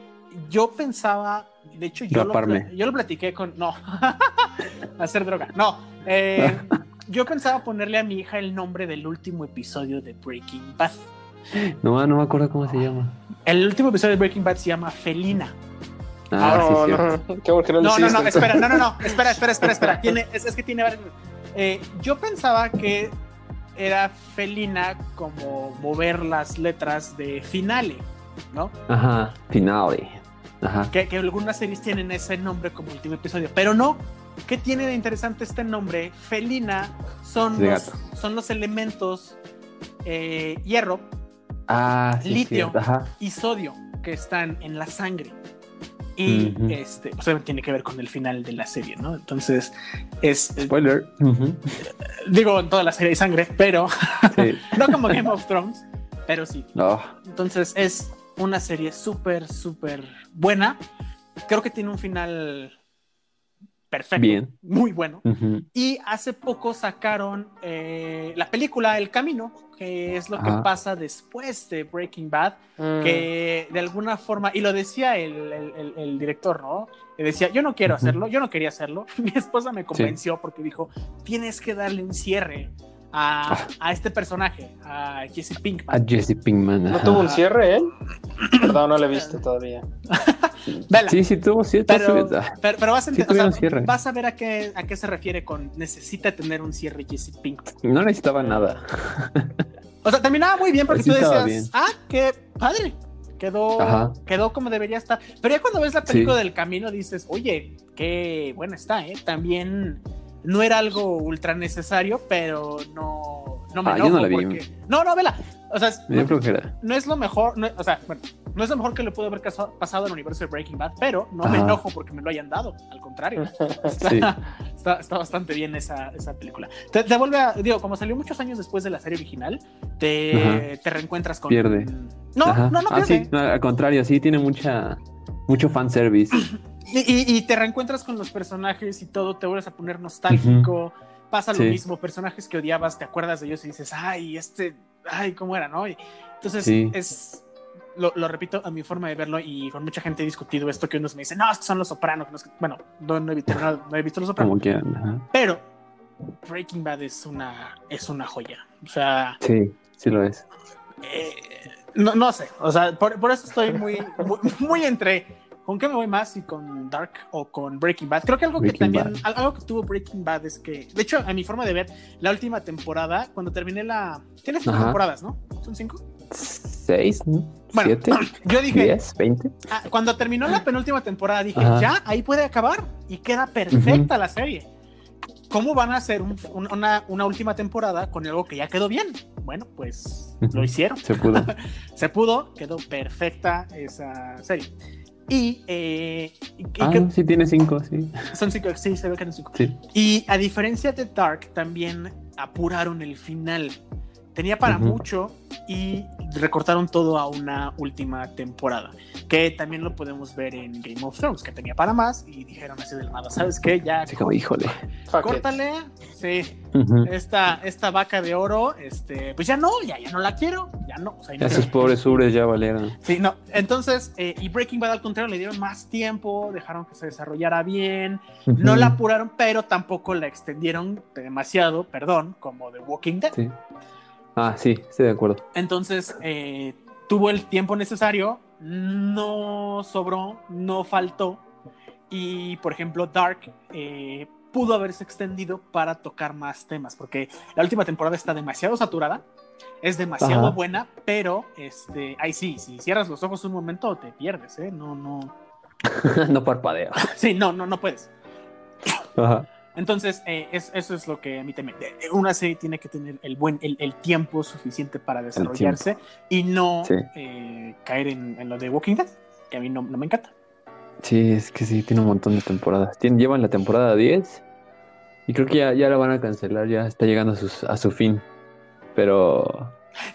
yo pensaba, de hecho yo, lo, yo lo platiqué con, no, hacer droga, no, eh, yo pensaba ponerle a mi hija el nombre del último episodio de Breaking Bad. No, no me acuerdo cómo se llama. El último episodio de Breaking Bad se llama Felina. Ah, sí, no, no. Qué bueno que no No, no, espera, no, no, no, espera, espera, espera, espera. Tiene, es, es que tiene varios. Eh, yo pensaba que era felina como mover las letras de finale, ¿no? Ajá, finale. Ajá. Que, que algunas series tienen ese nombre como último episodio, pero no. ¿Qué tiene de interesante este nombre? Felina son, De los, gato. son los elementos eh, hierro Ah, sí, Litio. y sodio que están en la sangre. Y Ujú. este, o sea, tiene que ver con el final de la serie, ¿no? Entonces, es. es- Spoiler. Ujú. digo, en toda la serie hay sangre, pero Sí. no como Game of Thrones, pero sí. Oh, Entonces, es una serie súper, súper buena. Creo que tiene un final perfecto. Bien. Muy bueno. Y hace poco sacaron eh, la película El Camino, que es lo que Ajá. pasa después de Breaking Bad, Mm. que de alguna forma, y lo decía el, el- el- el director, ¿no? Le decía, yo no quiero hacerlo, yo no quería hacerlo. Mi esposa me convenció porque dijo, tienes que darle un cierre a, Ah. a este personaje, a Jesse A Pinkman. Jesse Pinkman. ¿No ajá. tuvo un cierre él? Perdón, no lo he visto todavía. Vela. Sí, sí, tuvo cierto. Pero, pero, pero vas, a Sí o sea, cierre. vas a ver a qué, a qué se refiere con necesita tener un cierre Jesse Pinkman. No necesitaba nada. O sea, terminaba muy bien porque Sí tú decías, bien. ah, qué padre. Quedó, Ajá. quedó como debería estar. Pero ya cuando ves la película Sí. del camino dices, oye, qué buena está, ¿eh? También no era algo ultra necesario, pero no, no me Ah, yo enojo no la vi. porque... No, no, vela. O sea, Me no es lo mejor, no- o sea, bueno, no es lo mejor que le pudo haber caso- pasado en el universo de Breaking Bad, pero no me enojo porque me lo hayan dado, al contrario. Está, Sí. está, está bastante bien esa, esa película. Te, te vuelve a, digo, como salió muchos años después de la serie original, te, te reencuentras con... Pierde. No, Ajá. no, no Ah, pierde. sí, no, al contrario, sí, tiene mucha, mucho fanservice. Y, te reencuentras con los personajes y todo, te vuelves a poner nostálgico. Pasa lo Sí. mismo, personajes que odiabas, te acuerdas de ellos y dices, ay, este, ay, ¿cómo era, no? Y entonces Sí. es, lo, lo repito a mi forma de verlo y con mucha gente he discutido esto que unos me dicen, no, es que son los sopranos. que no es que-". Bueno, no, no he visto, no, no he visto los sopranos. Ajá. pero Breaking Bad es una, es una joya. O sea, Sí, sí lo es. eh, no, no sé, o sea, por, por eso estoy muy, muy, muy entre con qué me voy más, si con Dark o con Breaking Bad. Creo que algo que Breaking también, Bad. al- algo que tuvo Breaking Bad es que, de hecho, a mi forma de ver, la última temporada, cuando terminé la... Tiene cinco Ajá. temporadas, ¿no? ¿Son cinco? ¿Seis? ¿no? Bueno, ¿Siete? Yo dije, ¿Diez? ¿Veinte? ah, cuando terminó la penúltima temporada, dije, Ajá. ya, ahí puede acabar y queda perfecta la serie. ¿Cómo van a hacer un- un- una, una última temporada con algo que ya quedó bien? Bueno, pues lo hicieron. Se pudo. se pudo, quedó perfecta esa serie. Y, eh, y- y Ah, que- sí, tiene cinco, sí. son cinco, sí, se ve que eran cinco. Sí. Y a diferencia de Dark, también apuraron el final. Tenía para mucho y recortaron todo a una última temporada. Que también lo podemos ver en Game of Thrones, que tenía para más y dijeron así de la nada, ¿sabes qué? Ya, Así como, híjole. Córtale. Sí, esta, esta vaca de oro, este, pues ya no, ya, ya no la quiero, ya no. O sea, Esos pobres ubres ya valieron. Sí, no. Entonces, eh, y Breaking Bad al contrario, le dieron más tiempo, dejaron que se desarrollara bien, no la apuraron, pero tampoco la extendieron demasiado, perdón, como The Walking Dead. Sí. Ah, sí, estoy de acuerdo. Entonces, eh, tuvo el tiempo necesario, no sobró, no faltó. Y, por ejemplo, Dark eh, pudo haberse extendido para tocar más temas, porque la última temporada está demasiado saturada, es demasiado Ajá. buena, pero este, ahí sí, si cierras los ojos un momento te pierdes, ¿eh? No, no. no parpadea. Sí, no, no, no puedes. Ajá. Entonces, eh, es- eso es lo que a mí también. eh, Una serie tiene que tener el buen, el, el tiempo suficiente para desarrollarse y no Sí. eh, caer en, en lo de Walking Dead, que a mí no, no me encanta. Sí, es que sí, tiene un montón de temporadas. Tien- llevan la temporada 10 y creo que ya, ya la van a cancelar, ya está llegando a, sus- a su fin. Pero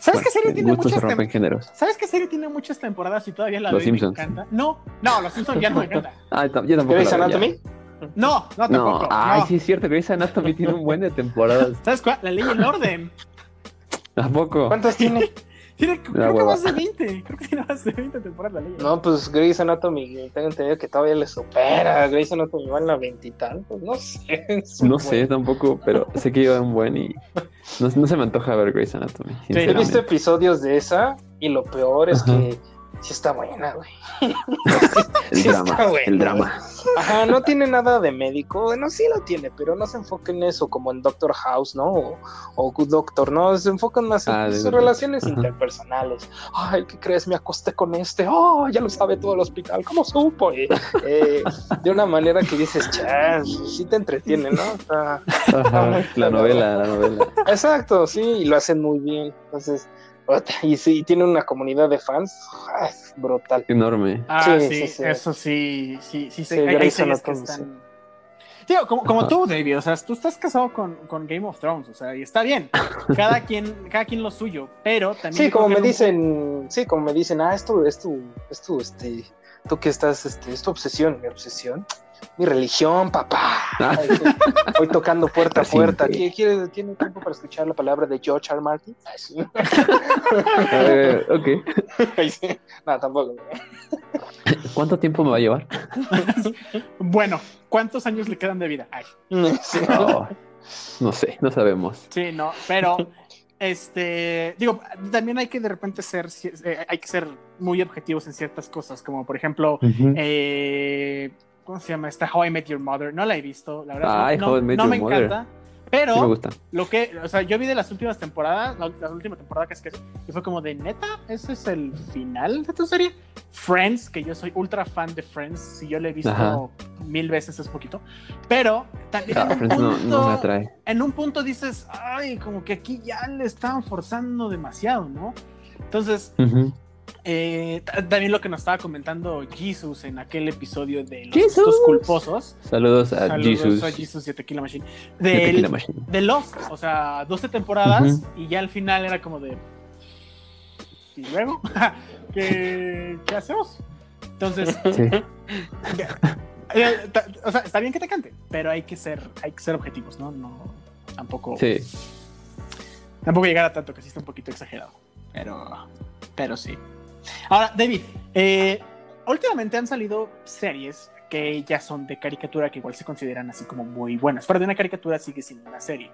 ¿Sabes bueno, qué serie tiene muchas rompen tem- géneros. ¿Sabes qué serie tiene muchas temporadas y todavía la Los veo y me Simpsons. encanta? No, no, los Simpsons ya no me encanta. Ah, yo tampoco. ¿Grey's. Anatomy? No, no tampoco. No, ay, no. sí es cierto, Grey's Anatomy tiene un buen de temporadas. ¿Sabes cuál? La ley y el orden. ¿Tampoco? ¿Cuántas tiene? Tiene, La creo que más de 20. Creo que tiene más de 20 temporadas la ley. No, pues Grey's Anatomy, tengo entendido que todavía le supera. Grey's Anatomy va en la veintitantos, no sé. No buen. sé tampoco, pero sé que lleva un buen y no, no se me antoja ver Grey's Anatomy. He visto episodios de esa y lo peor es Ajá. que sí está buena, güey. El sí drama, está bueno. el drama. Ajá, no tiene nada de médico. Bueno, sí lo tiene, pero no se enfoca en eso como en Doctor House, ¿no? O, o Good Doctor, ¿no? Se enfocan más en Ah, sus relaciones Ajá. interpersonales. Ay, ¿qué crees? Me acosté con este. Oh, ya lo sabe todo el hospital. ¿Cómo supo? Eh, eh, de una manera que dices, chas, sí te entretiene, ¿no? Está- Ajá, la novela, la novela. Exacto, sí, y lo hacen muy bien. Entonces, y sí, tiene una comunidad de fans ah, es brutal. Enorme. Ah, Sí, sí, sí, sí. eso sí, sí, sí, Sí, hay- hay, series que están... Tío, como, como tú, David, o sea, tú estás casado con, con Game of Thrones, o sea, y está bien, cada quien, cada quien lo suyo, pero también... Sí, como me en un- dicen, sí, como me dicen, ah, esto es tu, es tu, este, tú que estás, este, es tu obsesión, mi obsesión, mi religión, papá. Ah. Voy tocando puerta a puerta. ¿Quiere, quiere- tiene tiempo para escuchar la palabra de George R. Martin? Ay, sí. Eh, ok. Ay, sí. No, tampoco. ¿Cuánto tiempo me va a llevar? Bueno, ¿cuántos años le quedan de vida? Ay, Sí. No, no sé, no sabemos. sí, no, pero... Este, digo, también hay que de repente ser, eh, hay que ser muy objetivos en ciertas cosas, como por ejemplo, eh, ¿cómo se llama? Esta How I Met Your Mother. No la he visto, la verdad. Ay, no, How I Met no Your me Mother. encanta. Pero Sí me gusta. lo que, o sea, yo vi de las últimas temporadas, la, la última temporada que es que y fue como de neta, ese es el final de tu serie. Friends, que yo soy ultra fan de Friends, si yo le he visto Ajá. mil veces es poquito, pero también Ah, en, un no, punto, no me atrae. en un punto dices, ay, como que aquí ya le estaban forzando demasiado, ¿no? Entonces. Eh, ta- también lo que nos estaba comentando Jesus en aquel episodio de los Jesus. gustos culposos. Saludos a Saludos Jesus. a Jesus y a Tequila Machine. de Tequila Machine. de Lost, o sea, 12 temporadas y ya al final era como de. ¿Y luego? ¿Qué, qué hacemos? Entonces, Sí. eh, o sea, está bien que te cante, pero hay que ser, hay que ser objetivos, ¿no? No, tampoco, Sí. tampoco llegar a tanto, que sí está un poquito exagerado. Pero, pero sí. Ahora, David, eh, últimamente han salido series que ya son de caricatura que igual se consideran así como muy buenas. Pero de una caricatura sigue siendo una serie.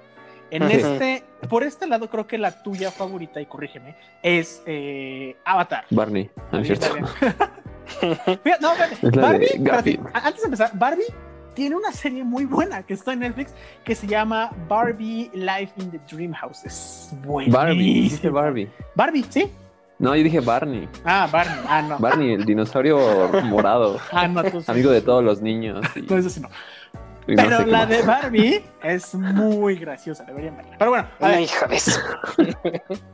En este, por este lado, creo que la tuya favorita, y corrígeme, es eh, Avatar. Barney. No, es cierto. No, de Barbie, espérate, antes de empezar, Barbie tiene una serie muy buena que está en Netflix que se llama Barbie Life in the Dream House. Es buenísima. Barbie. Dije Barbie. Barbie, ¿sí? No, yo dije Barney. Ah, Barney. Ah, no. Barney, el dinosaurio morado. Ah, no, tú sí. Amigo de todos los niños. y- No, eso sí no. y no Pero sé la de Barbie es muy graciosa, deberían verla. Pero bueno, a Una ver, hija de eso.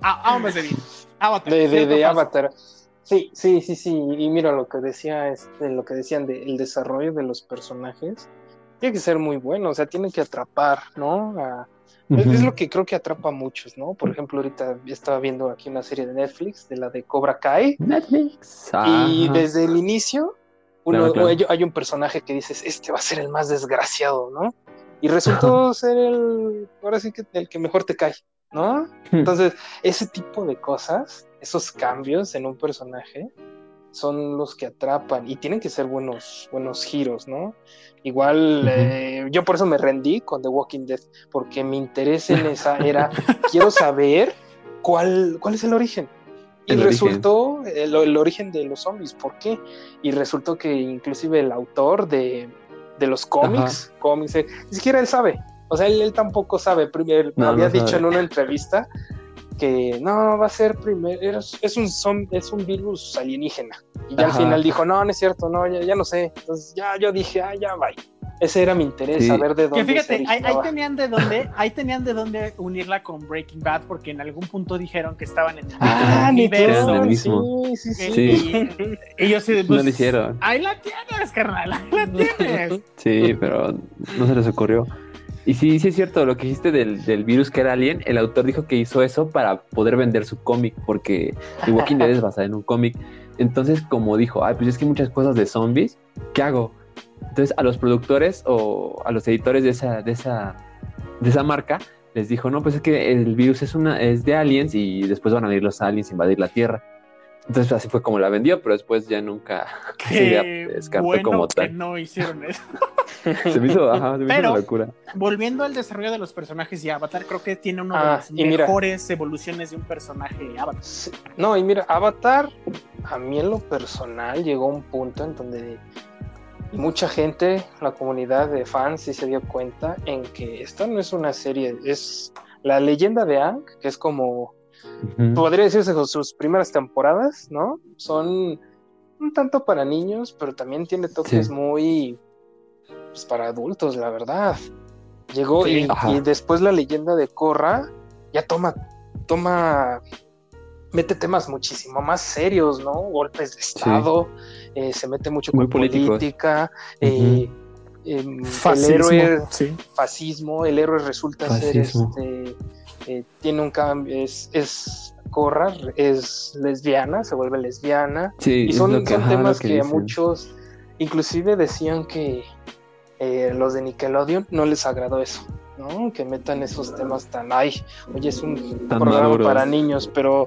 a- vamos, David. Avatar. De, de, ¿cierto de? Avatar. Sí, sí, sí, sí. Y mira lo que decía, este, lo que decían del desarrollo de los personajes. Tiene que ser muy bueno, o sea, tiene que atrapar, ¿no? A- es, lo que creo que atrapa a muchos, ¿no? Por ejemplo, ahorita estaba viendo aquí una serie de Netflix, de la de Cobra Kai, Netflix. y desde el inicio uno, Claro, claro. Hay, hay un personaje que dices, este va a ser el más desgraciado, ¿no? Y resultó ser el, ahora sí que el que mejor te cae, ¿no? Entonces, ese tipo de cosas, esos cambios en un personaje, son los que atrapan y tienen que ser buenos, buenos giros, ¿no? Igual, eh, yo por eso me rendí con The Walking Dead, porque mi interés en esa era, quiero saber cuál, cuál es el origen. Y El origen. resultó el, el origen de los zombies, ¿por qué? Y resultó que inclusive el autor de, de los cómics, cómics, eh, ni siquiera él sabe. O sea, él, él tampoco sabe. Primero, No, había no dicho sabe. en una entrevista que no, va a ser primero, es, es un zom- es un virus alienígena. Y ya al final dijo, no, no es cierto, no, ya, ya no sé. Entonces ya yo dije, ah, ya va. Ese era mi interés, Sí. saber de dónde Que fíjate, ahí, ahí tenían de dónde, ahí tenían de dónde unirla con Breaking Bad, porque en algún punto dijeron que estaban en el Ah, universo. mismo. Sí, sí, sí. Y, y yo sí, No pues, lo hicieron. Ahí la tienes, carnal, ahí la tienes. Sí, pero no se les ocurrió. Y sí, sí es cierto, lo que dijiste del, del virus que era alien, el autor dijo que hizo eso para poder vender su cómic, porque The Walking Dead es basada en un cómic. Entonces, como dijo, ay, pues es que hay muchas cosas de zombies, ¿qué hago? Entonces, a los productores o a los editores de esa, de esa, de esa marca, les dijo, no, pues es que el virus es una, es de aliens y después van a venir los aliens a invadir la Tierra. Entonces así fue como la vendió, pero después ya nunca se descartó bueno como que tal. no hicieron eso. Se me hizo, ajá, se me hizo una locura. Volviendo al desarrollo de los personajes y Avatar, creo que tiene una Ah, de las y mira. mejores evoluciones de un personaje Avatar. Sí. No, y mira, Avatar, a mí en lo personal llegó un punto en donde mucha gente, la comunidad de fans, sí se dio cuenta en que esta no es una serie, es la leyenda de Ang, que es como, Podría decirse con sus primeras temporadas, ¿no? Son un tanto para niños, pero también tiene toques Sí. muy pues, para adultos, la verdad. Llegó Sí. y, después la leyenda de Korra ya toma, toma, mete temas muchísimo más serios, ¿no? Golpes de Estado, eh, se mete mucho Muy con políticos. política, eh, em, el Fascismo, héroe sí. fascismo, el héroe resulta Fascismo. ser este, eh, tiene un cambio, es, es Korra, es lesbiana, se vuelve lesbiana, Sí, y son, que- son temas que que, a dicen. muchos, inclusive decían que eh, los de Nickelodeon no les agradó eso, ¿no? Que metan esos temas tan, ay, oye, es un Tan programa maduros. para niños, pero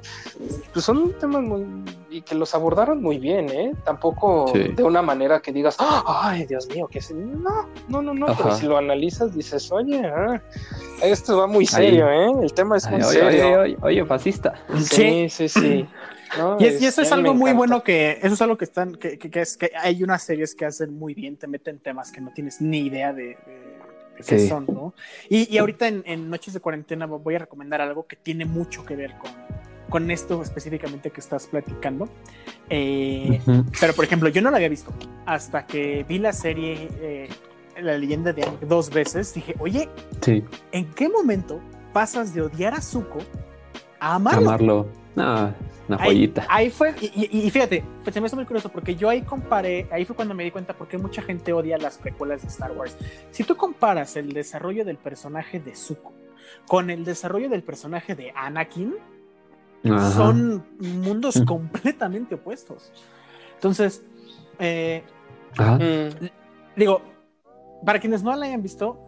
pues son temas muy, y que los abordaron muy bien, ¿eh? Tampoco Sí. de una manera que digas, ay, Dios mío, que es... No, no, no, no, pero si lo analizas dices, oye, ah, esto va muy serio, ¿eh? El tema es Ay, muy oye, serio. oye, oye, oye, fascista. Sí, sí, sí. No, Y, es- y eso es algo muy bueno que eso es algo que están que, que- que es que hay unas series que hacen muy bien, te meten temas que no tienes ni idea de, de- Sí. son, ¿no? Y, y ahorita en, en Noches de Cuarentena voy a recomendar algo que tiene mucho que ver con, con esto específicamente que estás platicando. Eh, pero por ejemplo, yo no la había visto hasta que vi la serie eh, La leyenda de Aang dos veces. Dije, oye, Sí, ¿en qué momento pasas de odiar a Zuko a amarlo? amarlo. No, una joyita. ahí fue, y, fíjate, pues se me hizo muy curioso porque yo ahí comparé, ahí fue cuando me di cuenta por qué mucha gente odia las precuelas de Star Wars. Si tú comparas el desarrollo del personaje de Zuko con el desarrollo del personaje de Anakin, Ajá. son mundos Mm. completamente opuestos. Entonces, eh. Mm, digo, para quienes no la hayan visto,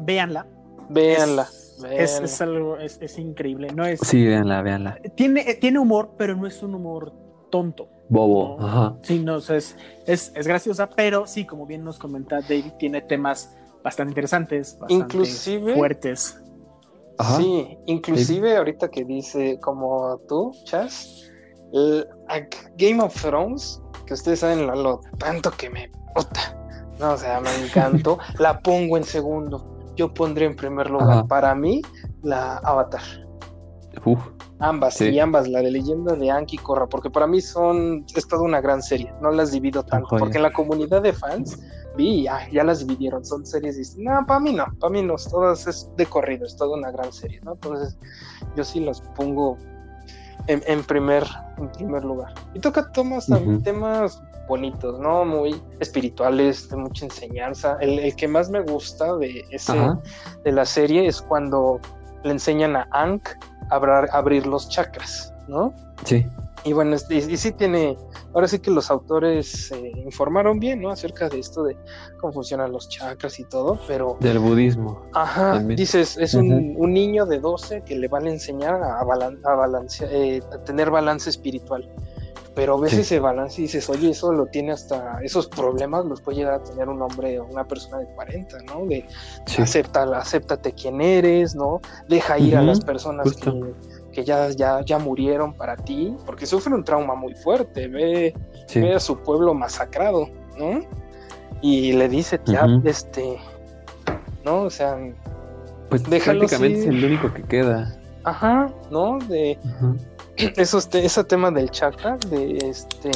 véanla. véanla. Es, es, es algo, es, es increíble. No es, Sí, véanla, véanla. tiene, eh, tiene humor, pero no es un humor tonto. Bobo. No. Ajá. Sí, no, o sea, es, es, es graciosa, pero sí, como bien nos comenta David, tiene temas bastante interesantes, bastante Inclusive- fuertes. Ajá. Sí, inclusive ahorita que dice como tú, Chas, el- a Game of Thrones, que ustedes saben lo, lo tanto que me puta, no, o sea, me encantó, la pongo en segundo. Yo pondré en primer lugar Ajá. para mí la Avatar. Uf. Ambas, Sí. y ambas, la de leyenda de Anki y Korra, porque para mí son, es toda una gran serie, no las divido tanto, joya. porque en la comunidad de fans vi, ya, ya las dividieron, son series distintas. No, para mí no, para mí no, todas es de corrido, es toda una gran serie, ¿no? Entonces, yo sí las pongo en, en primer, en primer lugar. Y toca temas, Ujú. temas bonitos, ¿no? Muy espirituales, de mucha enseñanza. El, el que más me gusta de ese, Ajá. de la serie es cuando le enseñan a Ankh a abrar- abrir los chakras, ¿no? Sí. Y bueno, y, y sí tiene, ahora sí que los autores eh, informaron bien, ¿no? Acerca de esto de cómo funcionan los chakras y todo, pero, Del budismo. ajá, También. dices, es un, un niño de 12 que le van a enseñar a, balan- a, balancear, eh, a tener balance espiritual. Pero ves Sí. ese balance y dices, oye, eso lo tiene hasta, esos problemas los puede llegar a tener un hombre o una persona de 40, ¿no? De, Sí. acepta, acéptate quién eres, ¿no? Deja ir a las personas que, que ya, ya, ya murieron para ti, porque sufre un trauma muy fuerte, ve, Sí. ve a su pueblo masacrado, ¿no? Y le dice, ya, Ujú. este, ¿no? O sea, Pues déjalo prácticamente es el único que queda. ajá, ¿no? De. esos te- ese tema del chakra, de este,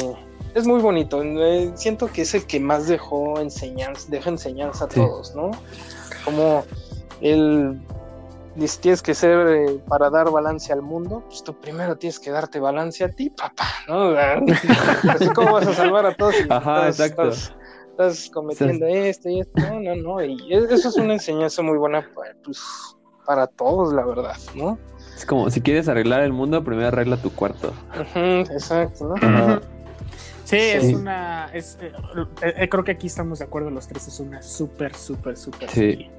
es muy bonito. eh, siento que es el que más dejó enseñanza, deja enseñanza a Sí. todos, ¿no? Como el dice, tienes que ser eh, para dar balance al mundo, pues tú primero tienes que darte balance a ti, papá, ¿no? Así como vas a salvar a todos. si Ajá, estás- exacto. Estás, estás cometiendo esto y esto, no, no, no. Y es- eso es una enseñanza muy buena pues, para todos, la verdad, ¿no? Es como si quieres arreglar el mundo, primero arregla tu cuarto. Exacto, ¿no? Sí, es una. Es, eh, eh, creo que aquí estamos de acuerdo los tres. Es una súper, súper, súper. Sí. serie.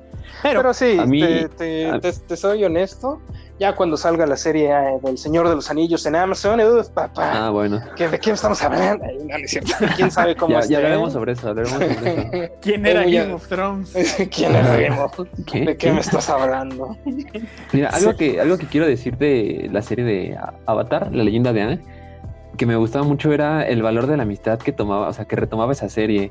Pero, Pero sí, a mí- te, te- a- te- te soy honesto. Ya cuando salga la serie eh, del Señor de los Anillos en Amazon, uf, papá, Ah, bueno. ¿qué- ¿de qué estamos hablando? Ay, no, no es cierto. ¿Quién sabe cómo Ya, esté? ya hablaremos sobre eso, hablaremos sobre eso. ¿quién era Game of Thrones? ¿Quién era Game of- ¿Qué? ¿De qué me estás hablando? Mira, algo, Sí. que, algo que quiero decir de la serie de Avatar, la leyenda de Aang, que me gustaba mucho era el valor de la amistad que tomaba, o sea, que retomaba esa serie.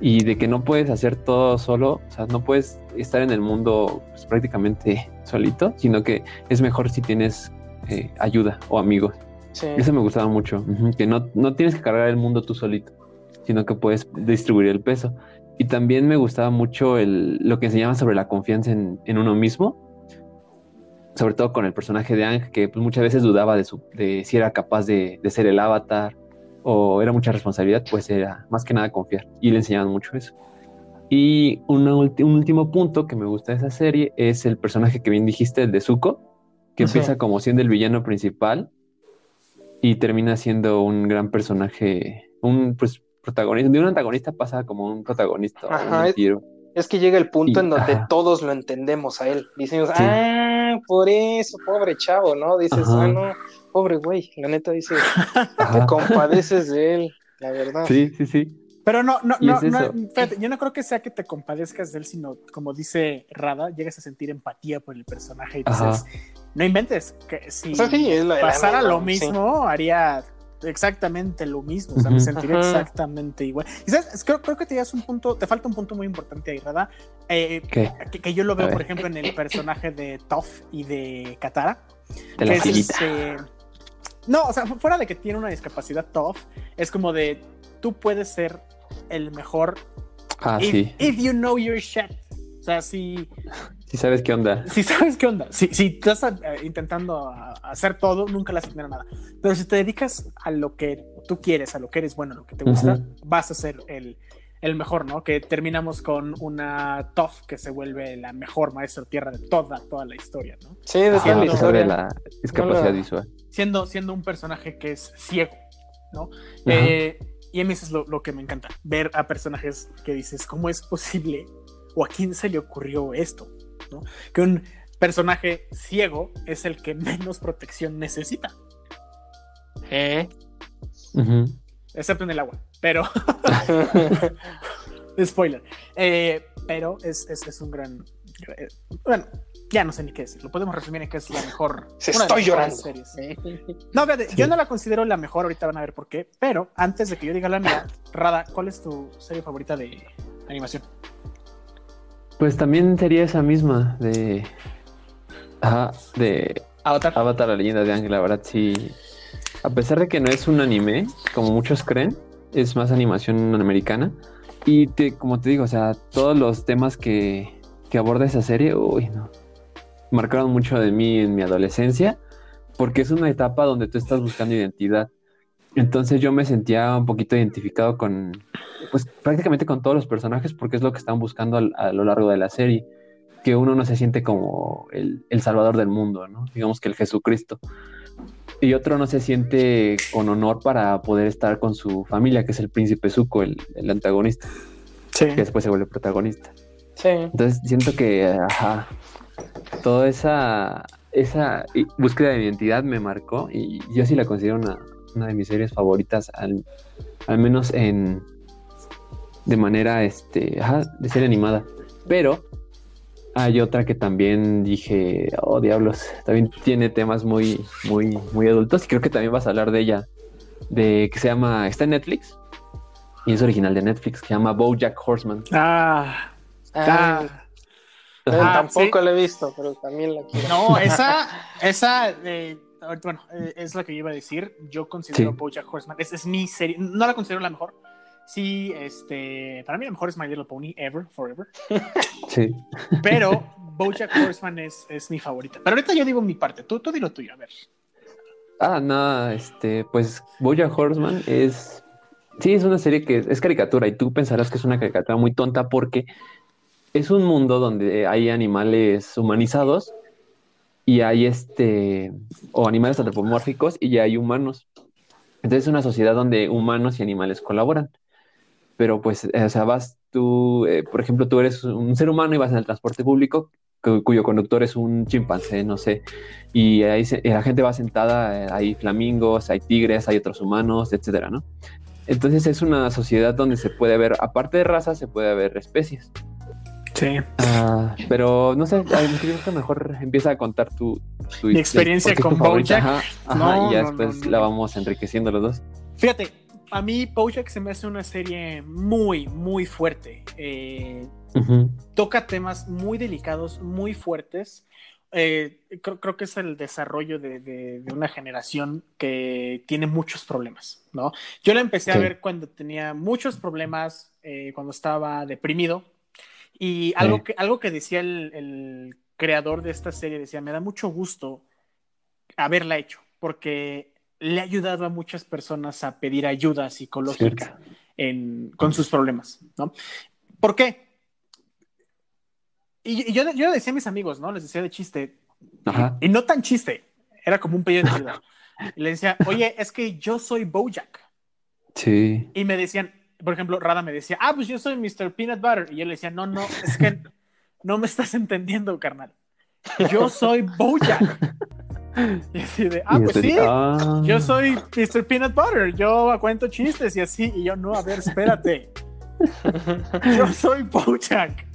Y de que no puedes hacer todo solo, o sea, no puedes estar en el mundo pues, prácticamente solito, sino que es mejor si tienes eh, ayuda o amigos. Sí. Eso me gustaba mucho, que no, no tienes que cargar el mundo tú solito, sino que puedes distribuir el peso. Y también me gustaba mucho el, lo que enseñaba sobre la confianza en, en uno mismo, sobre todo con el personaje de Ang, que pues, muchas veces dudaba de, su, de si era capaz de, de ser el avatar o era mucha responsabilidad, pues era más que nada confiar. Y le enseñaban mucho eso. Y ulti- un último punto que me gusta de esa serie es el personaje que bien dijiste, el de Zuko, que Ujú. empieza como siendo el villano principal y termina siendo un gran personaje, un pues, protagonista, de un antagonista pasa como un protagonista, o un Ajá, es-. Es que llega el punto Y- en donde ajá. todos lo entendemos a él. Decimos, Sí. ah, por eso, pobre chavo, ¿no? Dices, Ajá. ah, no, pobre güey. La neta dices, te compadeces de él, la verdad. Sí, sí, sí. Pero no, no, no, es no, fíjate, yo no creo que sea que te compadezcas de él, sino como dice Rada, llegas a sentir empatía por el personaje y Ajá. dices, no inventes, que si O sea, sí, es la- la pasara lo sí. mismo, haría exactamente lo mismo, o sea, me sentiría Ajá. exactamente igual. Y sabes, Es- creo, creo que te das un punto, te falta un punto muy importante ahí, Rada, eh, que, que yo lo veo, por ejemplo, en el personaje de Toph y de Katara, De que la es sillita. este- No, o sea, fu- fuera de que tiene una discapacidad Toph, es como de tú puedes ser el mejor Ah, if, sí. if you know your shit. O sea, si, Sí sabes qué onda. si sabes qué onda, si, si estás eh, intentando a- a hacer todo, nunca le vas a tener nada. Pero si te dedicas a lo que tú quieres, a lo que eres bueno, a lo que te gusta, vas a ser el, el mejor, ¿no? Que terminamos con una Toph que se vuelve la mejor maestro tierra de toda, toda la historia, ¿no? Sí, de toda la a pesar historia. de la discapacidad visual. Siendo, siendo un personaje que es ciego, ¿no? Eh, y a mí eso es lo, lo que me encanta, ver a personajes que dices, ¿cómo es posible? ¿O a quién se le ocurrió esto? ¿no? Que un personaje ciego es el que menos protección necesita, ¿Eh? Ujú. excepto en el agua. Pero, spoiler. Eh, pero es, es, es un gran... eh, bueno, ya no sé ni qué decir. Lo podemos resumir en que es la mejor... Se una de las estoy llorando. mejores series. No, fíjate, yo no la considero la mejor, ahorita van a ver por qué, pero antes de que yo diga la mía, Rada, ¿cuál es tu serie favorita de animación? Pues también sería esa misma de. Ajá, de Avatar. Avatar, la leyenda de Ángel, la verdad sí. A pesar de que no es un anime, como muchos creen, es más animación americana. Y te- como te digo, o sea, todos los temas que, que aborda esa serie, uy, no. Marcaron mucho de mí en mi adolescencia, porque es una etapa donde tú estás buscando identidad. Entonces yo me sentía un poquito identificado con, pues prácticamente con todos los personajes, porque es lo que están buscando al- a lo largo de la serie que uno no se siente como el, el salvador del mundo, ¿no? Digamos que el Jesucristo. Y otro no se siente con honor para poder estar con su familia, que es el príncipe Zuko, el, el antagonista, Sí. que después se vuelve protagonista. Sí. Entonces siento que, ajá, toda esa, esa búsqueda de identidad me marcó y yo sí la considero una, una de mis series favoritas, al, al menos en de manera, este, ajá, de serie animada. Pero hay otra que también dije, oh diablos, también tiene temas muy, muy, muy adultos y creo que también vas a hablar de ella, de que se llama, está en Netflix y es original de Netflix, que se llama BoJack Horseman. Ah, Ah, ah, tampoco sí. la he visto, pero también la quiero. no, esa, esa, eh, bueno, eh, es la que yo iba a decir. Yo considero Sí. BoJack Horseman, esa es mi serie, no la considero la mejor. Sí, este, para mí la mejor es My Little Pony ever, forever. Sí. Pero BoJack Horseman es, es mi favorita. Pero ahorita yo digo mi parte, tú, tú dilo tuyo, a ver. Ah, no, este, pues BoJack Horseman es, sí, es una serie que es caricatura y tú pensarás que es una caricatura muy tonta porque es un mundo donde hay animales humanizados y hay este, o animales antropomórficos y ya hay humanos. Entonces es una sociedad donde humanos y animales colaboran. Pero pues, eh, o sea, vas tú, eh, por ejemplo, tú eres un ser humano y vas en el transporte público cu- cuyo conductor es un chimpancé, no sé, y ahí la gente va sentada, eh, hay flamingos, hay tigres, hay otros humanos, etcétera, ¿no? Entonces es una sociedad donde se puede ver, aparte de razas, se puede ver especies. Sí. Ah, pero no sé, creo que mejor empieza a contar tu, tu Mi experiencia con BoJack. Ajá, ajá, No, y ya no, después no, la vamos enriqueciendo los dos. Fíjate, a mí Bojack se me hace una serie muy, muy fuerte. Eh, toca temas muy delicados, muy fuertes. Eh, creo, creo que es el desarrollo de, de- de una generación que tiene muchos problemas, ¿no? Yo la empecé a ver cuando tenía muchos problemas, eh, cuando estaba deprimido. Y algo, que, algo que decía el, el creador de esta serie, decía, me da mucho gusto haberla hecho, porque le ha ayudado a muchas personas a pedir ayuda psicológica en- con sus problemas, ¿no? ¿Por qué? Y, y yo, yo le decía a mis amigos, ¿no? Les decía de chiste, Ajá. y no tan chiste, era como un pedido de ayuda. Y le decía, oye, es que yo soy Bojack. Sí. Y me decían, por ejemplo, Rada me decía, ah, pues yo soy Mr. Peanut Butter. Y yo le decía, no, no, es que no me estás entendiendo, carnal. Yo soy Bojack. Y así de, ah, pues usted- sí, ah. yo soy Mr. Peanut Butter. Yo cuento chistes y así. Y yo, no, a ver, espérate. Yo soy Bojack.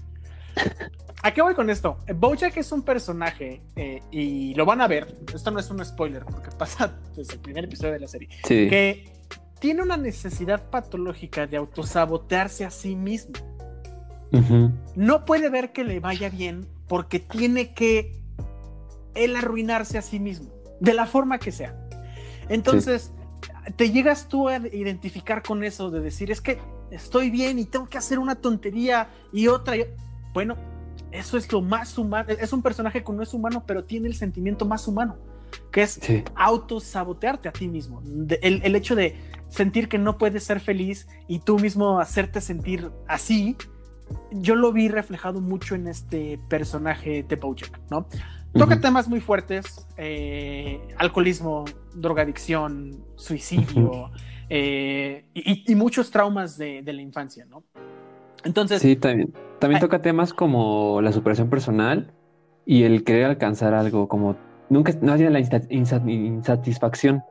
¿A qué voy con esto? Bojack es un personaje eh, y lo van a ver. Esto no es un spoiler porque pasa desde el primer episodio de la serie. Sí. Que tiene una necesidad patológica de autosabotearse a sí mismo. No puede ver que le vaya bien porque tiene que él arruinarse a sí mismo, de la forma que sea. Entonces, te llegas tú a identificar con eso de decir, es que estoy bien y tengo que hacer una tontería y otra. y- Bueno, eso es lo más humano. Es un personaje que no es humano, pero tiene el sentimiento más humano, que es Sí. autosabotearte a ti mismo. De- el, el hecho de sentir que no puedes ser feliz y tú mismo hacerte sentir así, yo lo vi reflejado mucho en este personaje de Bojack, ¿no? Toca Ujú. temas muy fuertes, eh, alcoholismo, drogadicción, suicidio eh, y, y muchos traumas de, de la infancia, ¿no? Entonces, Sí, también. También toca temas como la superación personal y el querer alcanzar algo, como nunca no hay la insatisfacción.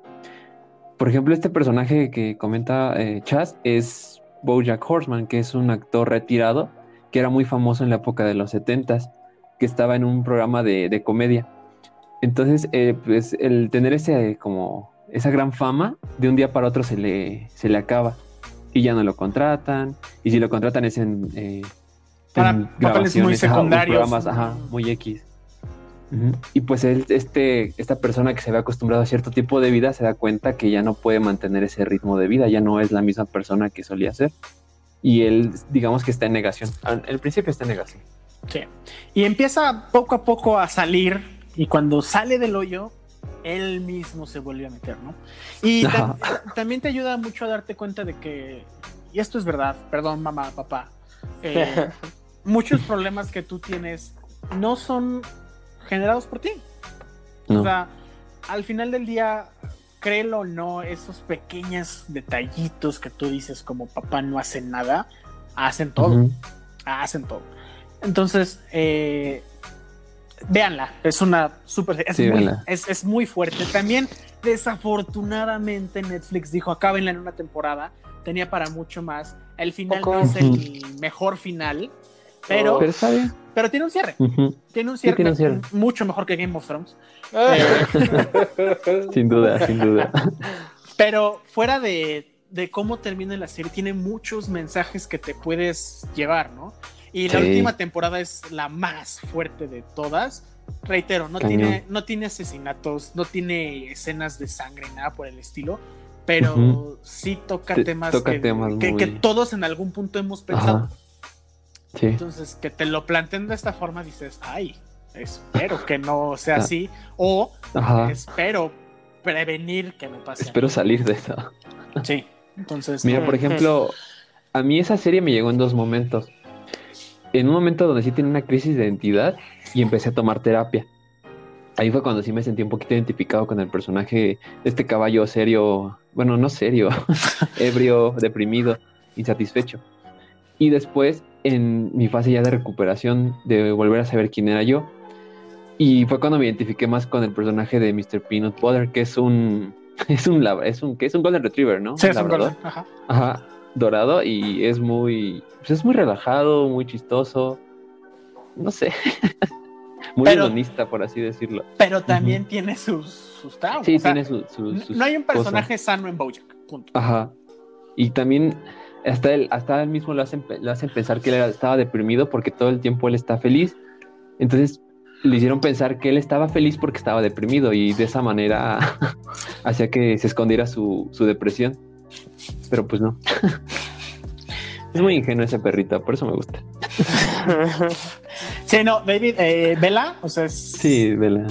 Por ejemplo, este personaje que comenta eh, Chas es Bojack Horseman, que es un actor retirado que era muy famoso en la época de los 70s, que estaba en un programa de, de comedia. Entonces, eh, pues el tener ese como esa gran fama, de un día para otro se le, se le acaba y ya no lo contratan. Y si lo contratan es en, eh, Para en papeles muy secundarios. programas, ajá, muy X. Y pues él, este, esta persona que se ve acostumbrado a cierto tipo de vida se da cuenta que ya no puede mantener ese ritmo de vida, ya no es la misma persona que solía ser. Y él, digamos que está en negación. Al principio está en negación. Sí. Y empieza poco a poco a salir y cuando sale del hoyo, él mismo se vuelve a meter, ¿no? Y tam- también te ayuda mucho a darte cuenta de que, y esto es verdad, perdón mamá, papá, eh, muchos problemas que tú tienes no son generados por ti. No. O sea, al final del día, créelo o no, esos pequeños detallitos que tú dices como papá no hacen nada, hacen todo hacen todo. Entonces, eh, véanla, es una súper. Es, Sí, es, es muy fuerte. También, desafortunadamente, Netflix dijo: acábenla en una temporada. Tenía para mucho más. El final Poco. no es el mejor final, pero, Pero está bien. pero tiene un cierre. Tiene un cierre, tiene un cierre. mucho mejor que Game of Thrones. Sin duda, sin duda. Pero fuera de, de cómo termina la serie, tiene muchos mensajes que te puedes llevar, ¿no? Y la Sí. última temporada es la más fuerte de todas. Reitero, no Cañón. tiene, no tiene asesinatos, no tiene escenas de sangre, nada por el estilo, pero sí toca Te- temas, toca que, temas que- muy- que todos en algún punto hemos pensado. Ajá. Sí. Entonces, que te lo planteen de esta forma, dices, ay, espero que no sea Ah. así, o Ajá. espero prevenir que me pase. Espero salir de eso. Sí, entonces. Mira, por ejemplo, a mí esa serie me llegó en dos momentos. En un momento donde sí tenía una crisis de identidad y empecé a tomar terapia. Ahí fue cuando sí me sentí un poquito identificado con el personaje este caballo serio, bueno, no serio, ebrio, deprimido, insatisfecho. Y después, en mi fase ya de recuperación, de volver a saber quién era yo, y fue cuando me identifiqué más con el personaje de Mr. Peanut Butter, que es un, es un, es un, que es un Golden Retriever, ¿no? Sí, es un golden, ajá. Ajá, dorado y es muy, pues es muy relajado, muy chistoso, no sé, muy Pero- hedonista, por así decirlo. Pero también tiene sus, sus traumas. Sí, o sea, tiene su, su- sus no hay un cosas. personaje sano en Bojack. Punto. Ajá, Y también hasta él, hasta él mismo lo hacen, lo hacen pensar que él estaba deprimido porque todo el tiempo él está feliz. Entonces le hicieron pensar que él estaba feliz porque estaba deprimido y de esa manera hacía que se escondiera su, su depresión. Pero pues no. es muy ingenuo ese perrito, por eso me gusta. Sí, no, David, eh, Vela, o sea, es... Sí, vela.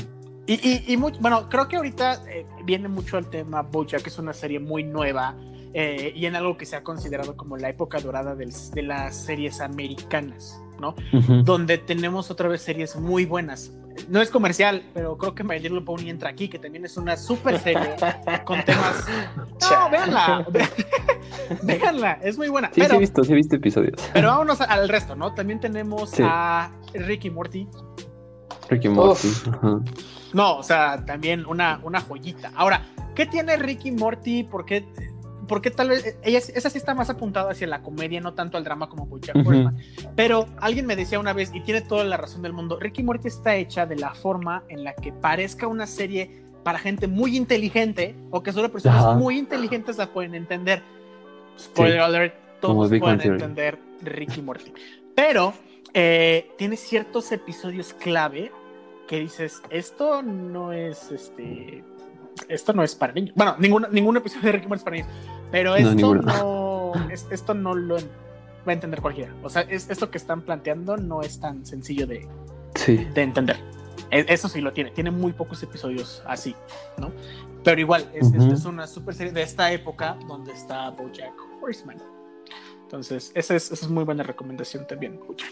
Y, y, y bueno, creo que ahorita eh, viene mucho el tema Bojack, que es una serie muy nueva eh, y en algo que se ha considerado como la época dorada del- de las series americanas, ¿no? Donde tenemos otra vez series muy buenas. No es comercial, pero creo que My Little Pony entra aquí, que también es una super serie con temas. No, véanla, véanla, es muy buena. Sí, sí pero, he visto, sí he visto episodios. pero vámonos al resto, ¿no? También tenemos Sí. a Ricky Morty, Ricky Morty. ajá. No, o sea, también una, una joyita. Ahora, ¿qué tiene Ricky Morty? ¿Por qué, por qué tal vez ella, esa sí está más apuntada hacia la comedia, no tanto al drama como BoJack Ujú. Horseman? Pero alguien me decía una vez, y tiene toda la razón del mundo, Ricky Morty está hecha de la forma en la que parezca una serie para gente muy inteligente o que solo personas muy inteligentes la pueden entender. Spoiler alert, Como todos pueden entender Ricky Morty. Pero eh, tiene ciertos episodios clave que dices, esto no es este. Esto no es para niños. Bueno, ningún, ningún episodio de Ricky Morty es para niños. Pero esto no. es- esto no lo va a entender cualquiera. O sea, es, esto que están planteando no es tan sencillo de, Sí. de entender. E- Eso sí lo tiene. Tiene muy pocos episodios así, ¿no? Pero igual, es, una super serie de esta época donde está Bojack Horseman. Entonces, esa es, esa es muy buena recomendación también, Bojack.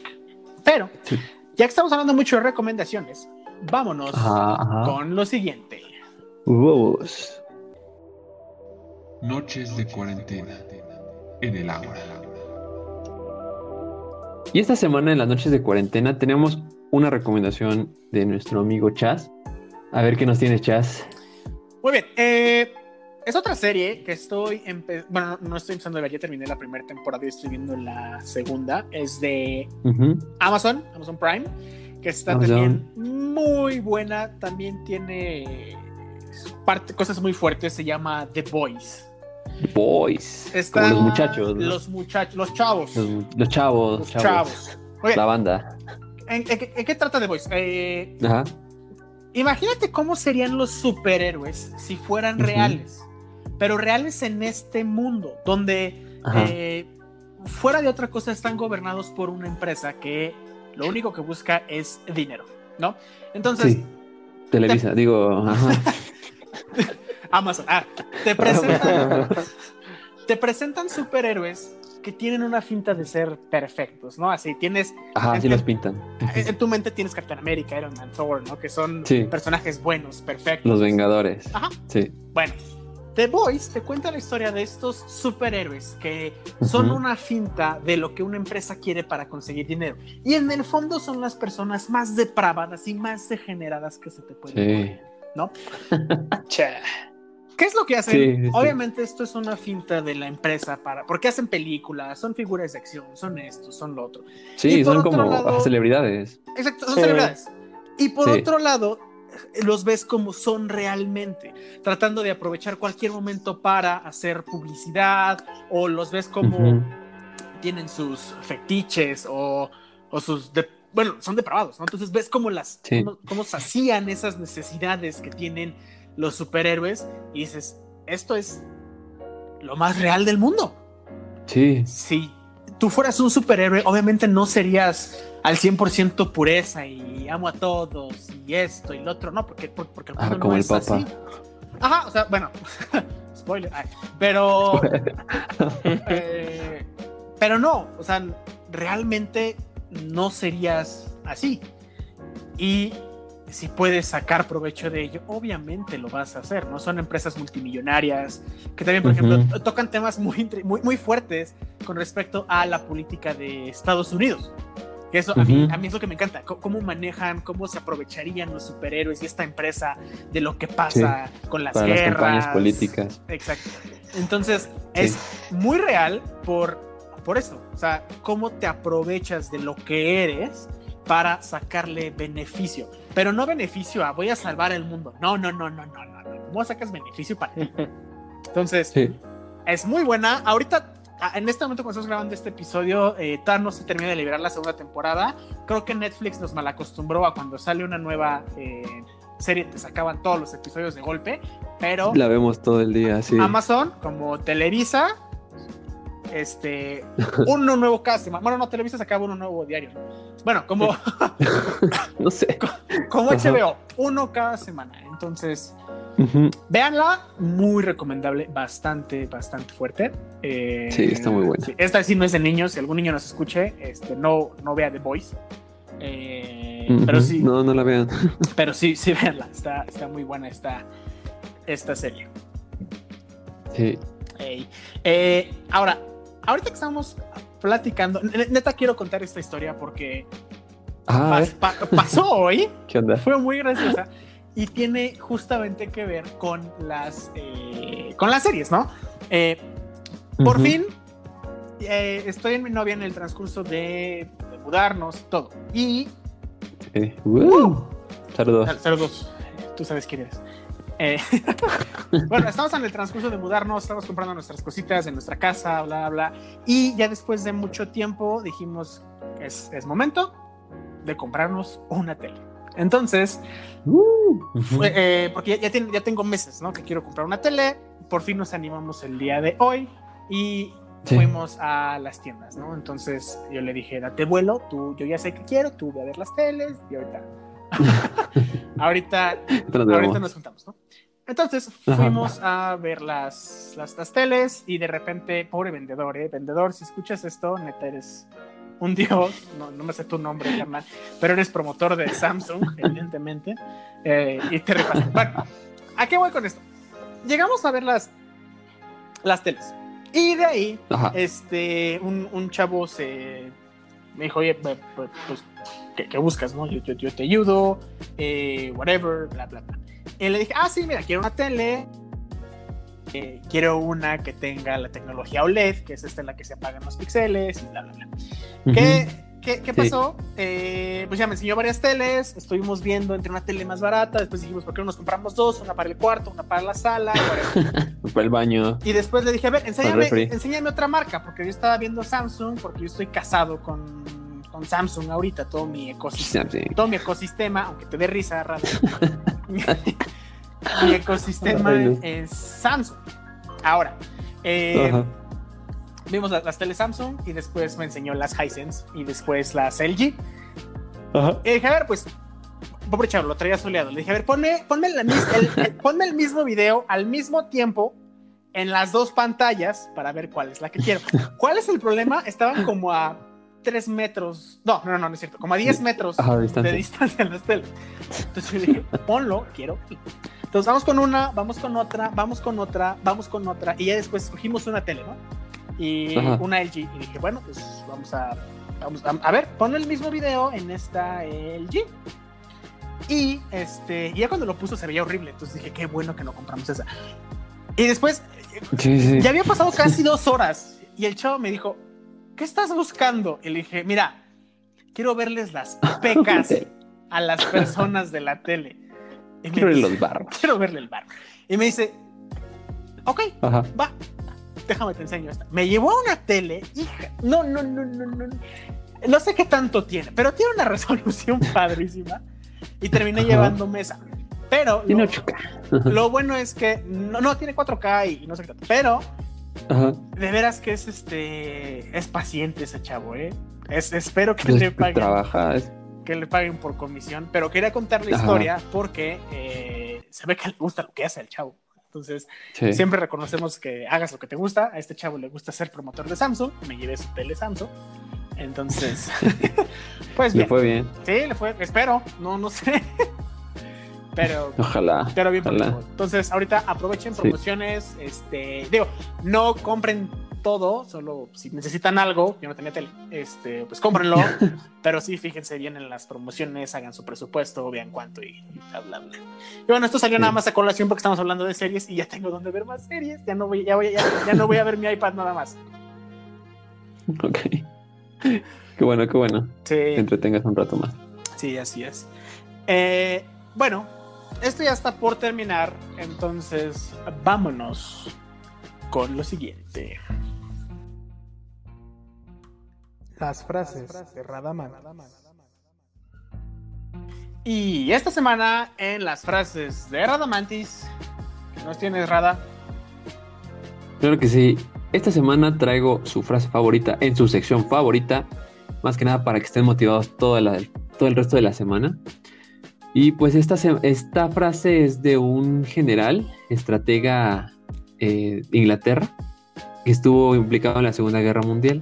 Pero, Sí. ya que estamos hablando mucho de recomendaciones, vámonos Ajá, ajá. con lo siguiente. Huevos. Noches de cuarentena en el Ágora. Y esta semana en las noches de cuarentena tenemos una recomendación de nuestro amigo Chas. A ver qué nos tiene Chas. Muy bien, eh, es otra serie que estoy, bueno, no, no estoy empezando a ver, ya terminé la primera temporada y estoy viendo la segunda. Es de. Amazon, Amazon Prime, que está también muy buena. También tiene parte, cosas muy fuertes. Se llama The Boys. Boys. Está Como los muchachos. ¿no? Los muchachos, los chavos. Los, los chavos. Los chavos. La banda. ¿en, en qué- en qué trata The Boys? Eh, Ajá. imagínate cómo serían los superhéroes si fueran reales. Pero reales en este mundo, donde eh, fuera de otra cosa están gobernados por una empresa que lo único que busca es dinero, ¿no? Entonces, sí. Televisa, digo, ajá. Amazon, ah, te presentan, te presentan superhéroes que tienen una finta de ser perfectos, ¿no? Así tienes, Ajá, sí los pintan. en tu mente tienes Captain America, Iron Man, Thor, ¿no? Que son Sí. personajes buenos, perfectos. Los Vengadores. Ajá. Sí. Bueno, The Boys te cuenta la historia de estos superhéroes que son Ujú. una finta de lo que una empresa quiere para conseguir dinero. Y en el fondo son las personas más depravadas y más degeneradas que se te pueden Sí. ocurrir, ¿no? Cha. ¿Qué es lo que hacen? Sí, sí. Obviamente esto es una finta de la empresa para porque hacen películas, son figuras de acción, son esto, son lo otro. Sí, Y son como lado- celebridades. Exacto, son Sí. celebridades. Y por Sí. otro lado, los ves como son realmente, tratando de aprovechar cualquier momento para hacer publicidad, o los ves como Ujú. tienen sus fetiches o, o sus... de- bueno, son depravados, ¿no? Entonces ves cómo las... Sí. Cómo, cómo sacían esas necesidades que tienen los superhéroes y dices, esto es lo más real del mundo Sí. si tú fueras un superhéroe, obviamente no serías al 100% pureza y amo a todos y esto y lo otro, no, porque, por- porque el Ah, mundo como no el es Papa. así. Ajá, o sea, bueno, spoiler, ay, pero, eh, pero no, o sea, realmente no serías así. Y si puedes sacar provecho de ello, obviamente lo vas a hacer, ¿no? Son empresas multimillonarias que también, por ejemplo, tocan temas muy, muy, muy fuertes con respecto a la política de Estados Unidos. Que eso a, mí, a mí es lo que me encanta, c- cómo manejan, cómo se aprovecharían los superhéroes y esta empresa de lo que pasa con las Para las guerras. campañas políticas. Exacto. Entonces, es muy real por, por eso. O sea, cómo te aprovechas de lo que eres para sacarle beneficio. Pero no beneficio a voy a salvar el mundo. No, no, no, no, no, no. no. ¿Cómo sacas beneficio para ti? Entonces, Sí. Es muy buena. Ahorita, en este momento cuando estamos grabando este episodio, eh, todavía no se termina de liberar la segunda temporada. Creo que Netflix nos malacostumbró a cuando sale una nueva eh, serie, te sacaban todos los episodios de golpe, pero La vemos todo el día, sí. Amazon, como Televisa, este, uno nuevo cada semana. Bueno, no, Televisa sacaba uno nuevo diario. Bueno, como, No sé. como Ajá. HBO, uno cada semana. Entonces, Ujú. véanla, muy recomendable, bastante, bastante fuerte. Eh, Sí, está muy buena. sí, esta sí no es de niños, si algún niño nos escuche, este, no, no vea The Voice. Eh, pero sí, No, no la vean. pero sí, sí, véanla, está, está muy buena esta, esta serie. Sí. Ey. Eh, ahora, ahorita que estamos platicando, ne- neta quiero contar esta historia porque Ah, pas- pa- pasó hoy, ¿qué onda? fue muy graciosa y tiene justamente que ver con las, eh, con las series, ¿no? Eh, por fin, eh, estoy en mi novia en el transcurso de, de mudarnos todo. Y Sí. Uh. Saludos. Sal- Saludos, tú sabes quién eres. Eh, bueno, estamos en el transcurso de mudarnos, estamos comprando nuestras cositas en nuestra casa, bla, bla, bla. Y ya después de mucho tiempo dijimos, es, es momento de comprarnos una tele. Entonces, Uh. Eh, porque ya, ya, ten- ya tengo meses, ¿no? Que quiero comprar una tele. Por fin nos animamos el día de hoy y Sí. fuimos a las tiendas, ¿no? Entonces yo le dije, date vuelo, tú, yo ya sé que quiero, tú ve a ver las teles y ahorita. ahorita, Ahorita nos juntamos, ¿no? Entonces Ajá. fuimos a ver las, las, las teles y de repente, pobre vendedor, ¿eh? Vendedor, si escuchas esto, neta eres un dios, no, no me sé tu nombre, carnal, pero eres promotor de Samsung, evidentemente, eh, y te rifaste. Bueno, ¿a qué voy con esto? Llegamos a ver las, las teles y de ahí Ajá. este, un, un chavo se me dijo, oye, pues, pues, ¿qué, qué buscas? No? Yo, yo, yo te ayudo, eh, whatever, bla, bla, bla. Y le dije, ah, sí, mira, quiero una tele, eh, quiero una que tenga la tecnología OLED, que es esta en la que se apagan los píxeles y bla, bla, bla. ¿Qué, qué, qué Sí. pasó? Eh, pues ya me enseñó varias teles, estuvimos viendo entre una tele más barata, después dijimos, ¿por qué no nos compramos dos? Una para el cuarto, una para la sala. Para el baño. Y después le dije, a ver, enséñame, enséñame otra marca, porque yo estaba viendo Samsung, porque yo estoy casado con, con Samsung ahorita, todo mi ecosistema, todo mi ecosistema, aunque te dé risa, Rafa, mi ecosistema es Samsung. Ahora, eh, vimos las, las teles Samsung y después me enseñó las Hisense y después las LG. Ajá. Y dije, a ver, pues, pobre chavo, lo traía soleado. Le dije, a ver, ponme, ponme, la el, el- ponme el mismo video al mismo tiempo en las dos pantallas para ver cuál es la que quiero. ¿Cuál es el problema? Estaban como a 3 metros, no, no, no, no es cierto, como a 10 metros Ajá, de distancia. distancia en las teles. Entonces yo dije, ponlo, quiero. Entonces vamos con una, vamos con otra, vamos con otra, vamos con otra, y ya después escogimos una tele, ¿no? Y Ajá. una LG. Y dije, bueno, pues vamos a, vamos a, a ver, pon el mismo video en esta LG. Y este, ya cuando lo puso se veía horrible, entonces dije, qué bueno que no compramos esa. Y después, Sí, sí. ya había pasado casi dos horas, y el chavo me dijo, ¿qué estás buscando? Y le dije, mira, quiero verles las pecas a las personas de la tele. Y Quiero ver dice, los barbos. quiero verle el bar. Y me dice, ok, Ajá. va, déjame te enseño esta. Me llevó a una tele, hija, no, no, no, no, no. No sé qué tanto tiene, pero tiene una resolución padrísima. Y terminé Ajá. llevándome esa. Pero Tiene lo, 8K. lo bueno es que no, no tiene 4K y no sé qué tanto. Pero Ajá. de veras que es este es paciente ese chavo, ¿eh? Es, espero que le paguen trabaja. es- que le paguen por comisión, pero quería contar la Ajá. historia porque eh, se ve que le gusta lo que hace al chavo. Entonces, Sí. siempre reconocemos que hagas lo que te gusta. A este chavo le gusta ser promotor de Samsung. Me llevé su tele Samsung. Entonces, pues Le bien. fue bien. Sí, le fue. Espero. No, no sé. Pero, Ojalá. pero bien Ojalá. Entonces, ahorita aprovechen Sí. promociones. Este, digo, no compren todo, solo si necesitan algo, yo no tenía tele, este, pues cómprenlo, pero sí fíjense bien en las promociones, hagan su presupuesto, vean cuánto y, y bla, bla, bla. Y bueno, esto salió Sí. nada más a colación porque estamos hablando de series y ya tengo donde ver más series, ya no voy, ya voy, ya, ya no voy a ver mi iPad nada más. Ok. Qué bueno, qué bueno. Sí, Te entretengas un rato más. sí, así es. Eh, bueno, esto ya está por terminar, entonces vámonos con lo siguiente. Las frases de Radaman. Y esta semana en las frases de Radamantis, ¿qué nos tienes, Rada? Claro que sí. Esta semana traigo su frase favorita en su sección favorita, más que nada para que estén motivados toda la- todo el resto de la semana. Y pues esta, esta frase es de un general, estratega eh, de Inglaterra, que estuvo implicado en la Segunda Guerra Mundial.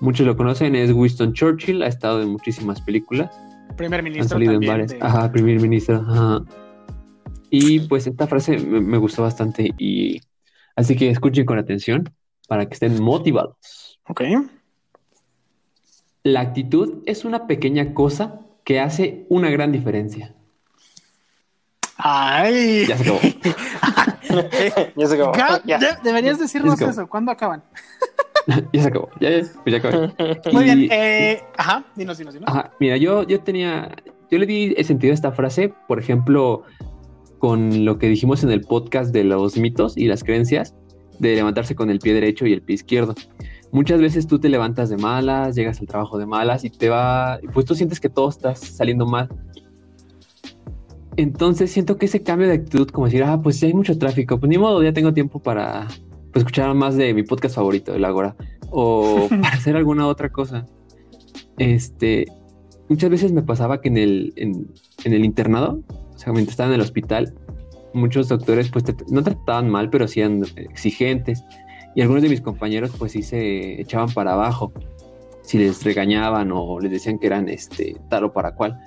Muchos lo conocen, es Winston Churchill, ha estado en muchísimas películas. Primer Han ministro salido en varias. de- Ajá, primer ministro. Ajá. Y pues esta frase me, me gustó bastante y así que escuchen con atención para que estén motivados. Ok. La actitud es una pequeña cosa que hace una gran diferencia. Ay. Ya se acabó. ya se acabó. Ya. de- deberías decirnos acabó. eso. ¿Cuándo acaban? ya se acabó. Ya, ya, pues ya acabé. Muy Y- bien. eh, ajá, dinos, dinos, dinos. Ajá, mira, yo, yo tenía, yo le di el sentido a esta frase, por ejemplo, con lo que dijimos en el podcast de los mitos y las creencias, de levantarse con el pie derecho y el pie izquierdo. Muchas veces tú te levantas de malas, llegas al trabajo de malas y te va, pues tú sientes que todo está saliendo mal. Entonces siento que ese cambio de actitud, como decir, ah, pues si hay mucho tráfico, pues ni modo, ya tengo tiempo para pues, escuchar más de mi podcast favorito, el Agora, o para hacer alguna otra cosa. Este, muchas veces me pasaba que en el, en, en el internado, o sea, mientras estaba en el hospital, muchos doctores pues no trataban mal, pero sí eran exigentes. Y algunos de mis compañeros pues sí se echaban para abajo si les regañaban o les decían que eran este tal o para cual.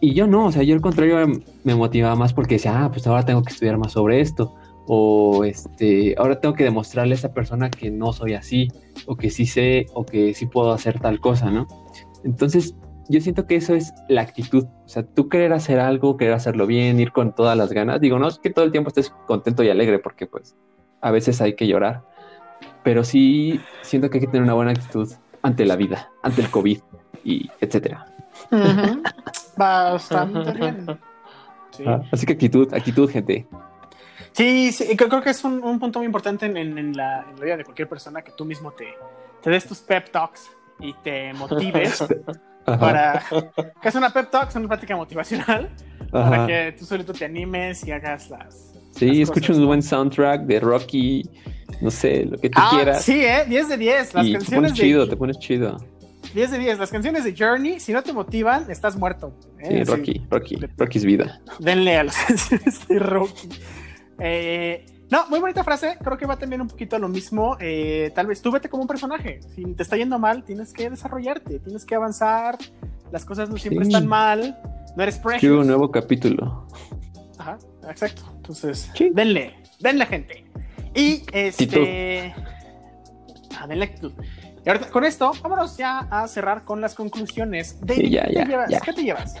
Y yo no, o sea, yo al contrario me motivaba más porque decía, ah, pues ahora tengo que estudiar más sobre esto. O este, ahora tengo que demostrarle a esa persona que no soy así, o que sí sé, o que sí puedo hacer tal cosa, ¿no? Entonces, yo siento que eso es la actitud. O sea, tú querer hacer algo, querer hacerlo bien, ir con todas las ganas. Digo, no es que todo el tiempo estés contento y alegre, porque pues a veces hay que llorar. Pero sí siento que hay que tener una buena actitud ante la vida, ante el COVID y etcétera. Ujú. Bastante bien. Sí. Ah, Así que actitud, actitud, gente. Sí, sí, creo, creo que es un, un punto muy importante en, en- en la, en la vida de cualquier persona que tú mismo te, te des tus pep talks y te motives para... ¿Qué es una pep talk? Es una práctica motivacional ajá. para que tú solito te animes y hagas las... Sí, las escucha cosas. un buen soundtrack de Rocky, no sé, lo que tú Ah, quieras. sí, ¿eh? 10 de 10. Las y te canciones pones chido, te pones chido. 10 de 10. Las canciones de Journey, si no te motivan, estás muerto. Sí, ¿eh? Sí. Rocky, Rocky, Rocky es vida. Denle a las canciones de Rocky. Eh, no, muy bonita frase. Creo que va también un poquito a lo mismo. Eh, tal vez tú vete como un personaje. Si te está yendo mal, tienes que desarrollarte, tienes que avanzar. Las cosas no siempre Sí. están mal. No eres precious. Quiero un nuevo capítulo. Ajá, exacto. Entonces, Sí. denle, denle gente. Y este. Ah, denle actitud. Y ahorita, con esto, vámonos ya a cerrar con las conclusiones. David, Sí, ya, ¿qué, ya, te llevas? ya. ¿Qué te llevas?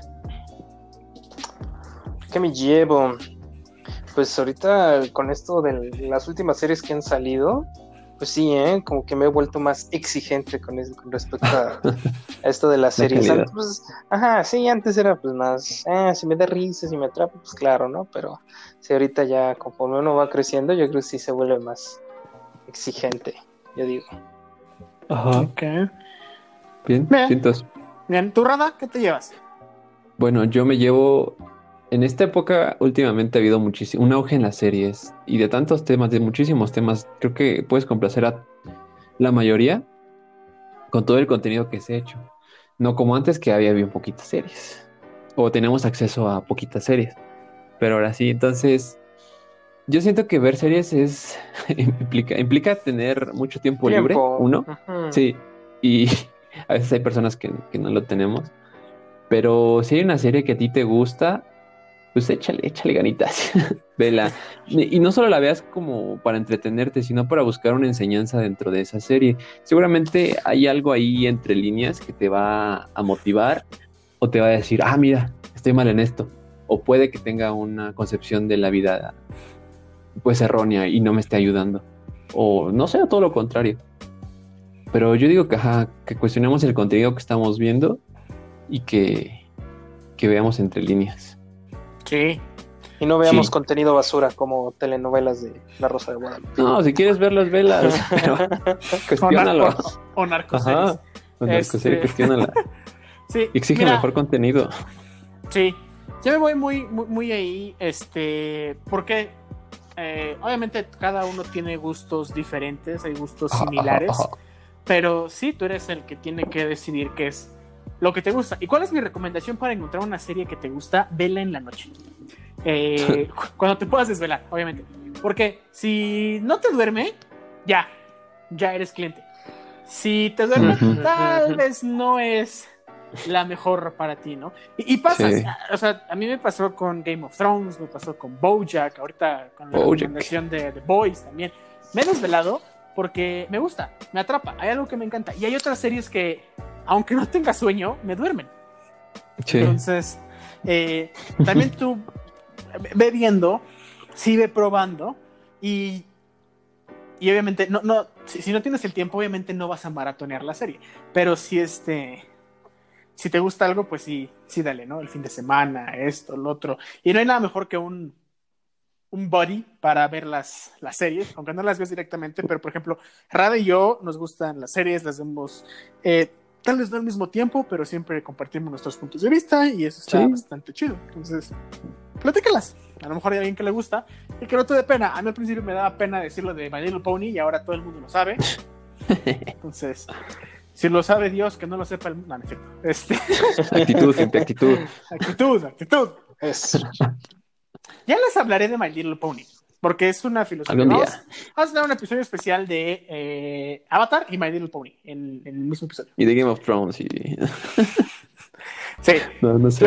¿Qué me llevo? Pues ahorita con esto de las últimas series que han salido, pues sí, ¿eh? como que me he vuelto más exigente con, eso, con respecto a, a esto de las series. Antes, pues, ajá, sí, antes era pues más, eh, si me da risa, si me atrapa, pues claro, ¿no? Pero sí, ahorita ya conforme uno va creciendo, yo creo que sí se vuelve más exigente, yo digo. Ajá. Bien, Bien. cientos. Bien, ¿tú, Rada, qué te llevas? Bueno, yo me llevo. En esta época, últimamente ha habido muchísimo, un auge en las series y de tantos temas, de muchísimos temas. Creo que puedes complacer a la mayoría con todo el contenido que se ha hecho. No como antes, que había bien poquitas series. O tenemos acceso a poquitas series. Pero ahora sí, entonces. Yo siento que ver series es. implica, implica tener mucho tiempo, libre, uno. Sí, y a veces hay personas que, que no lo tenemos. Pero si hay una serie que a ti te gusta, pues échale, échale ganitas. Vela. Y no solo la veas como para entretenerte, sino para buscar una enseñanza dentro de esa serie. Seguramente hay algo ahí entre líneas que te va a motivar o te va a decir, ah, mira, estoy mal en esto. O puede que tenga una concepción de la vida pues errónea y no me esté ayudando. O no sé, todo lo contrario. Pero yo digo que, ajá, que cuestionemos el contenido que estamos viendo y que, que veamos entre líneas. Sí. Y no veamos Sí. contenido basura como telenovelas de La Rosa de Guadalupe. No, si quieres ver las velas, pero O, cuestiónalo. o- o narcoseries. Ajá. La Este- cuestiónala. Sí, exige mira, mejor contenido. Sí, yo me voy muy, muy, muy ahí, este, porque eh, obviamente cada uno tiene gustos diferentes, hay gustos similares, pero sí, tú eres el que tiene que decidir qué es lo que te gusta. ¿Y cuál es mi recomendación para encontrar una serie que te gusta? Vela en la noche. Eh, cu- cuando te puedas desvelar, obviamente. Porque si no te duerme, ya, ya eres cliente. Si te duerme, tal vez no es la mejor para ti, ¿no? Y, y pasa, Sí. o sea, a mí me pasó con Game of Thrones, me pasó con Bojack, ahorita con la Bojack. recomendación de The Boys también. Me he desvelado porque me gusta, me atrapa, hay algo que me encanta. Y hay otras series que, aunque no tenga sueño, me duermen. Sí. Entonces, eh, también tú ve viendo, sí ve probando y, y obviamente, no, no, si, si no tienes el tiempo, obviamente no vas a maratonear la serie, pero si este, si te gusta algo, pues sí, sí dale, ¿no? El fin de semana, esto, lo otro. Y no hay nada mejor que un, un buddy para ver las, las series, aunque no las ves directamente, pero por ejemplo, Rada y yo nos gustan las series, las vemos eh, tal vez no al mismo tiempo, pero siempre compartimos nuestros puntos de vista y eso está Sí. bastante chido. Entonces, platícalas. A lo mejor hay alguien que le gusta y que no te dé pena. A mí al principio me daba pena decirlo de My Little Pony y ahora todo el mundo lo sabe. Entonces, si lo sabe Dios, que no lo sepa el mundo. No. Este, Actitud, gente, actitud. actitud, actitud. Es- Ya les hablaré de My Little Pony, porque es una filosofía. Algún Vamos, día. vamos a tener un episodio especial de eh, Avatar y My Little Pony en, en el mismo episodio. Y de Game of Thrones. Y... Sí. No, no sé.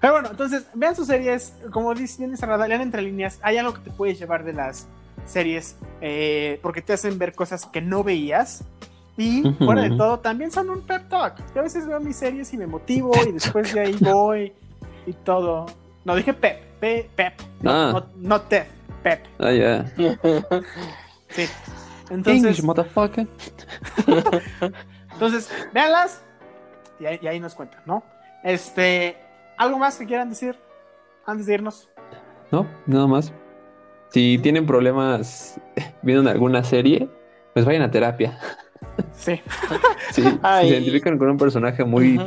Pero bueno, entonces, vean sus series. Como dice bien dice Rada, lean entre líneas. Hay algo que te puedes llevar de las series eh, porque te hacen ver cosas que no veías. Y fuera de todo, también son un pep talk. Yo a veces veo mis series y me motivo y después de ahí voy y todo. No, dije pep, pe- pep, no, Ah. no, no Tef, pep. Ah, ya. Sí. English, Entonces, motherfucker. entonces véanlas y ahí, y ahí nos cuentan, ¿no? Este, ¿algo más que quieran decir antes de irnos? No, nada más. Si tienen problemas viendo alguna serie, pues vayan a terapia. Sí. Sí, se identifican con un personaje muy,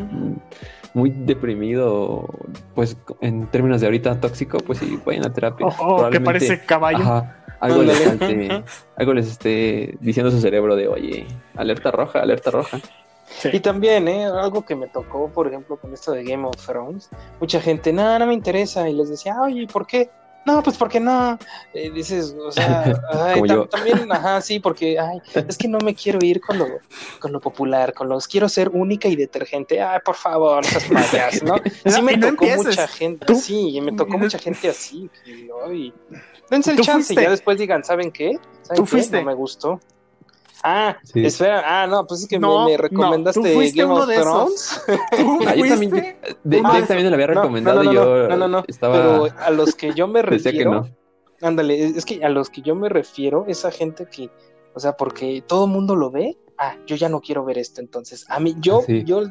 muy deprimido, pues en términos de ahorita tóxico, pues sí, vayan a terapia. O, o que parece caballo. ajá, algo les, Ándale. salte- algo les esté diciendo su cerebro de, oye, alerta roja, alerta roja. Sí. Y también, ¿eh? Algo que me tocó, por ejemplo, con esto de Game of Thrones. Mucha gente, no, no me interesa. Y les decía, oye, ¿y ¿por qué? No, pues porque no. Eh, dices, o sea, ay, tam- yo. también, ajá, sí, porque, ay, es que no me quiero ir con lo, con lo popular, con los quiero ser única y detergente. Ay, por favor, esas payas, ¿no? Sí me no tocó empieces. mucha gente, Tú- sí, y me tocó mucha gente así. que, ay, dense el chance y ya después digan, ¿saben qué? ¿Saben Tú qué? fuiste. No me gustó. Ah, Sí. espera, ah, no, pues es que No, me, me no, recomendaste tú fuiste Game uno of de. Thrones. ¿Tú Ah, yo también-? De, de también le había No, recomendado no, no, y yo no, no, no, estaba... Pero a los que yo me refiero, no. ándale, es que a los que yo me refiero, esa gente que, o sea, porque todo el mundo lo ve, ah, yo ya no quiero ver esto, entonces, a mí, yo, Sí. yo,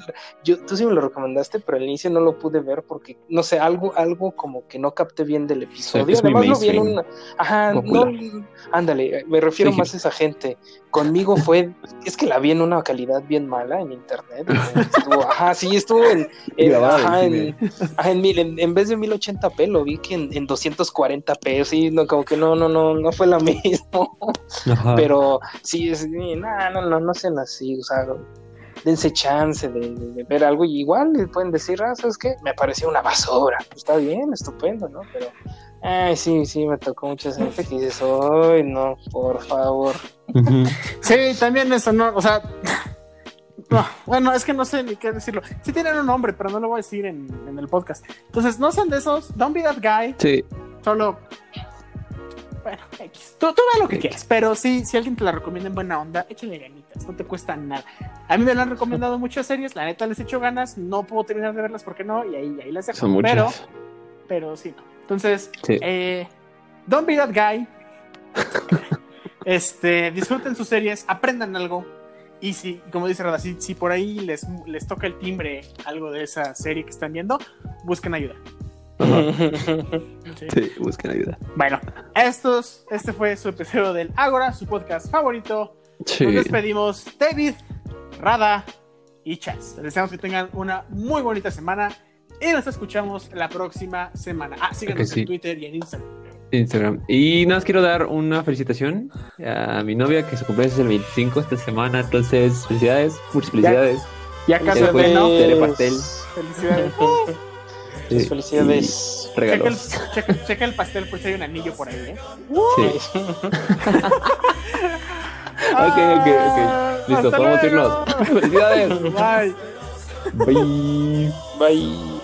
yo, tú sí me lo recomendaste, pero al inicio no lo pude ver porque, no sé, algo, algo como que no capté bien del episodio, además lo vi en mainstream. una, ajá, Popular. no, ándale, me refiero Sí. más a esa gente, conmigo fue, es que la vi en una calidad bien mala en internet, estuvo, ajá, sí, estuvo en, en- ajá, en, Ajá, en, mil- en, en vez de 1080p lo vi que en, en 240p, sí, no, como que no, no, no, no fue lo mismo. Ajá. Pero sí, es, no, no, no, no sean así, o sea, dense chance de, de- de ver algo y igual le pueden decir, ah, ¿sabes qué? Me pareció una basura. Pues está bien, estupendo, ¿no? Pero, ay, sí, sí, me tocó mucha gente que dices, ay, no, por favor. Sí, también eso, no, o sea. No, bueno, es que no sé ni qué decirlo. Sí tienen un nombre, pero no lo voy a decir en, en el podcast. Entonces, no sean de esos. Don't be that guy. Sí, Solo. Bueno, X. Tú, tú ve lo que X. quieras. Pero sí, si alguien te la recomienda en buena onda, échale ganitas. No te cuesta nada. A mí me la han recomendado muchas series. La neta les echo ganas. No puedo terminar de verlas porque no. Y ahí, ahí las dejo. son Pero, muchas. pero sí, no. Entonces, Sí. eh, don't be that guy. este, disfruten sus series, aprendan algo. Y si, como dice Rada, si, si por ahí les, les toca el timbre algo de esa serie que están viendo, busquen ayuda. Sí. Sí, busquen ayuda. Bueno, estos, este fue su episodio del Ágora, su podcast favorito. Sí. Nos despedimos, David, Rada y Chas. Les deseamos que tengan una muy bonita semana y nos escuchamos la próxima semana. Ah, síganos sí. en Twitter y en Instagram. Instagram. Y nada más quiero dar una felicitación a mi novia que su cumpleaños es el 25 esta semana. Entonces, felicidades, muchas felicidades. Ya casi Ya fue. de pastel. Felicidades. Sí. Felicidades. Y Checa el, Regalos. checa, checa el pastel, pues hay un anillo por ahí, ¿eh? Sí. Ok, ok, ok. Listo, Hasta podemos irnos. Felicidades. Bye. Bye. Bye.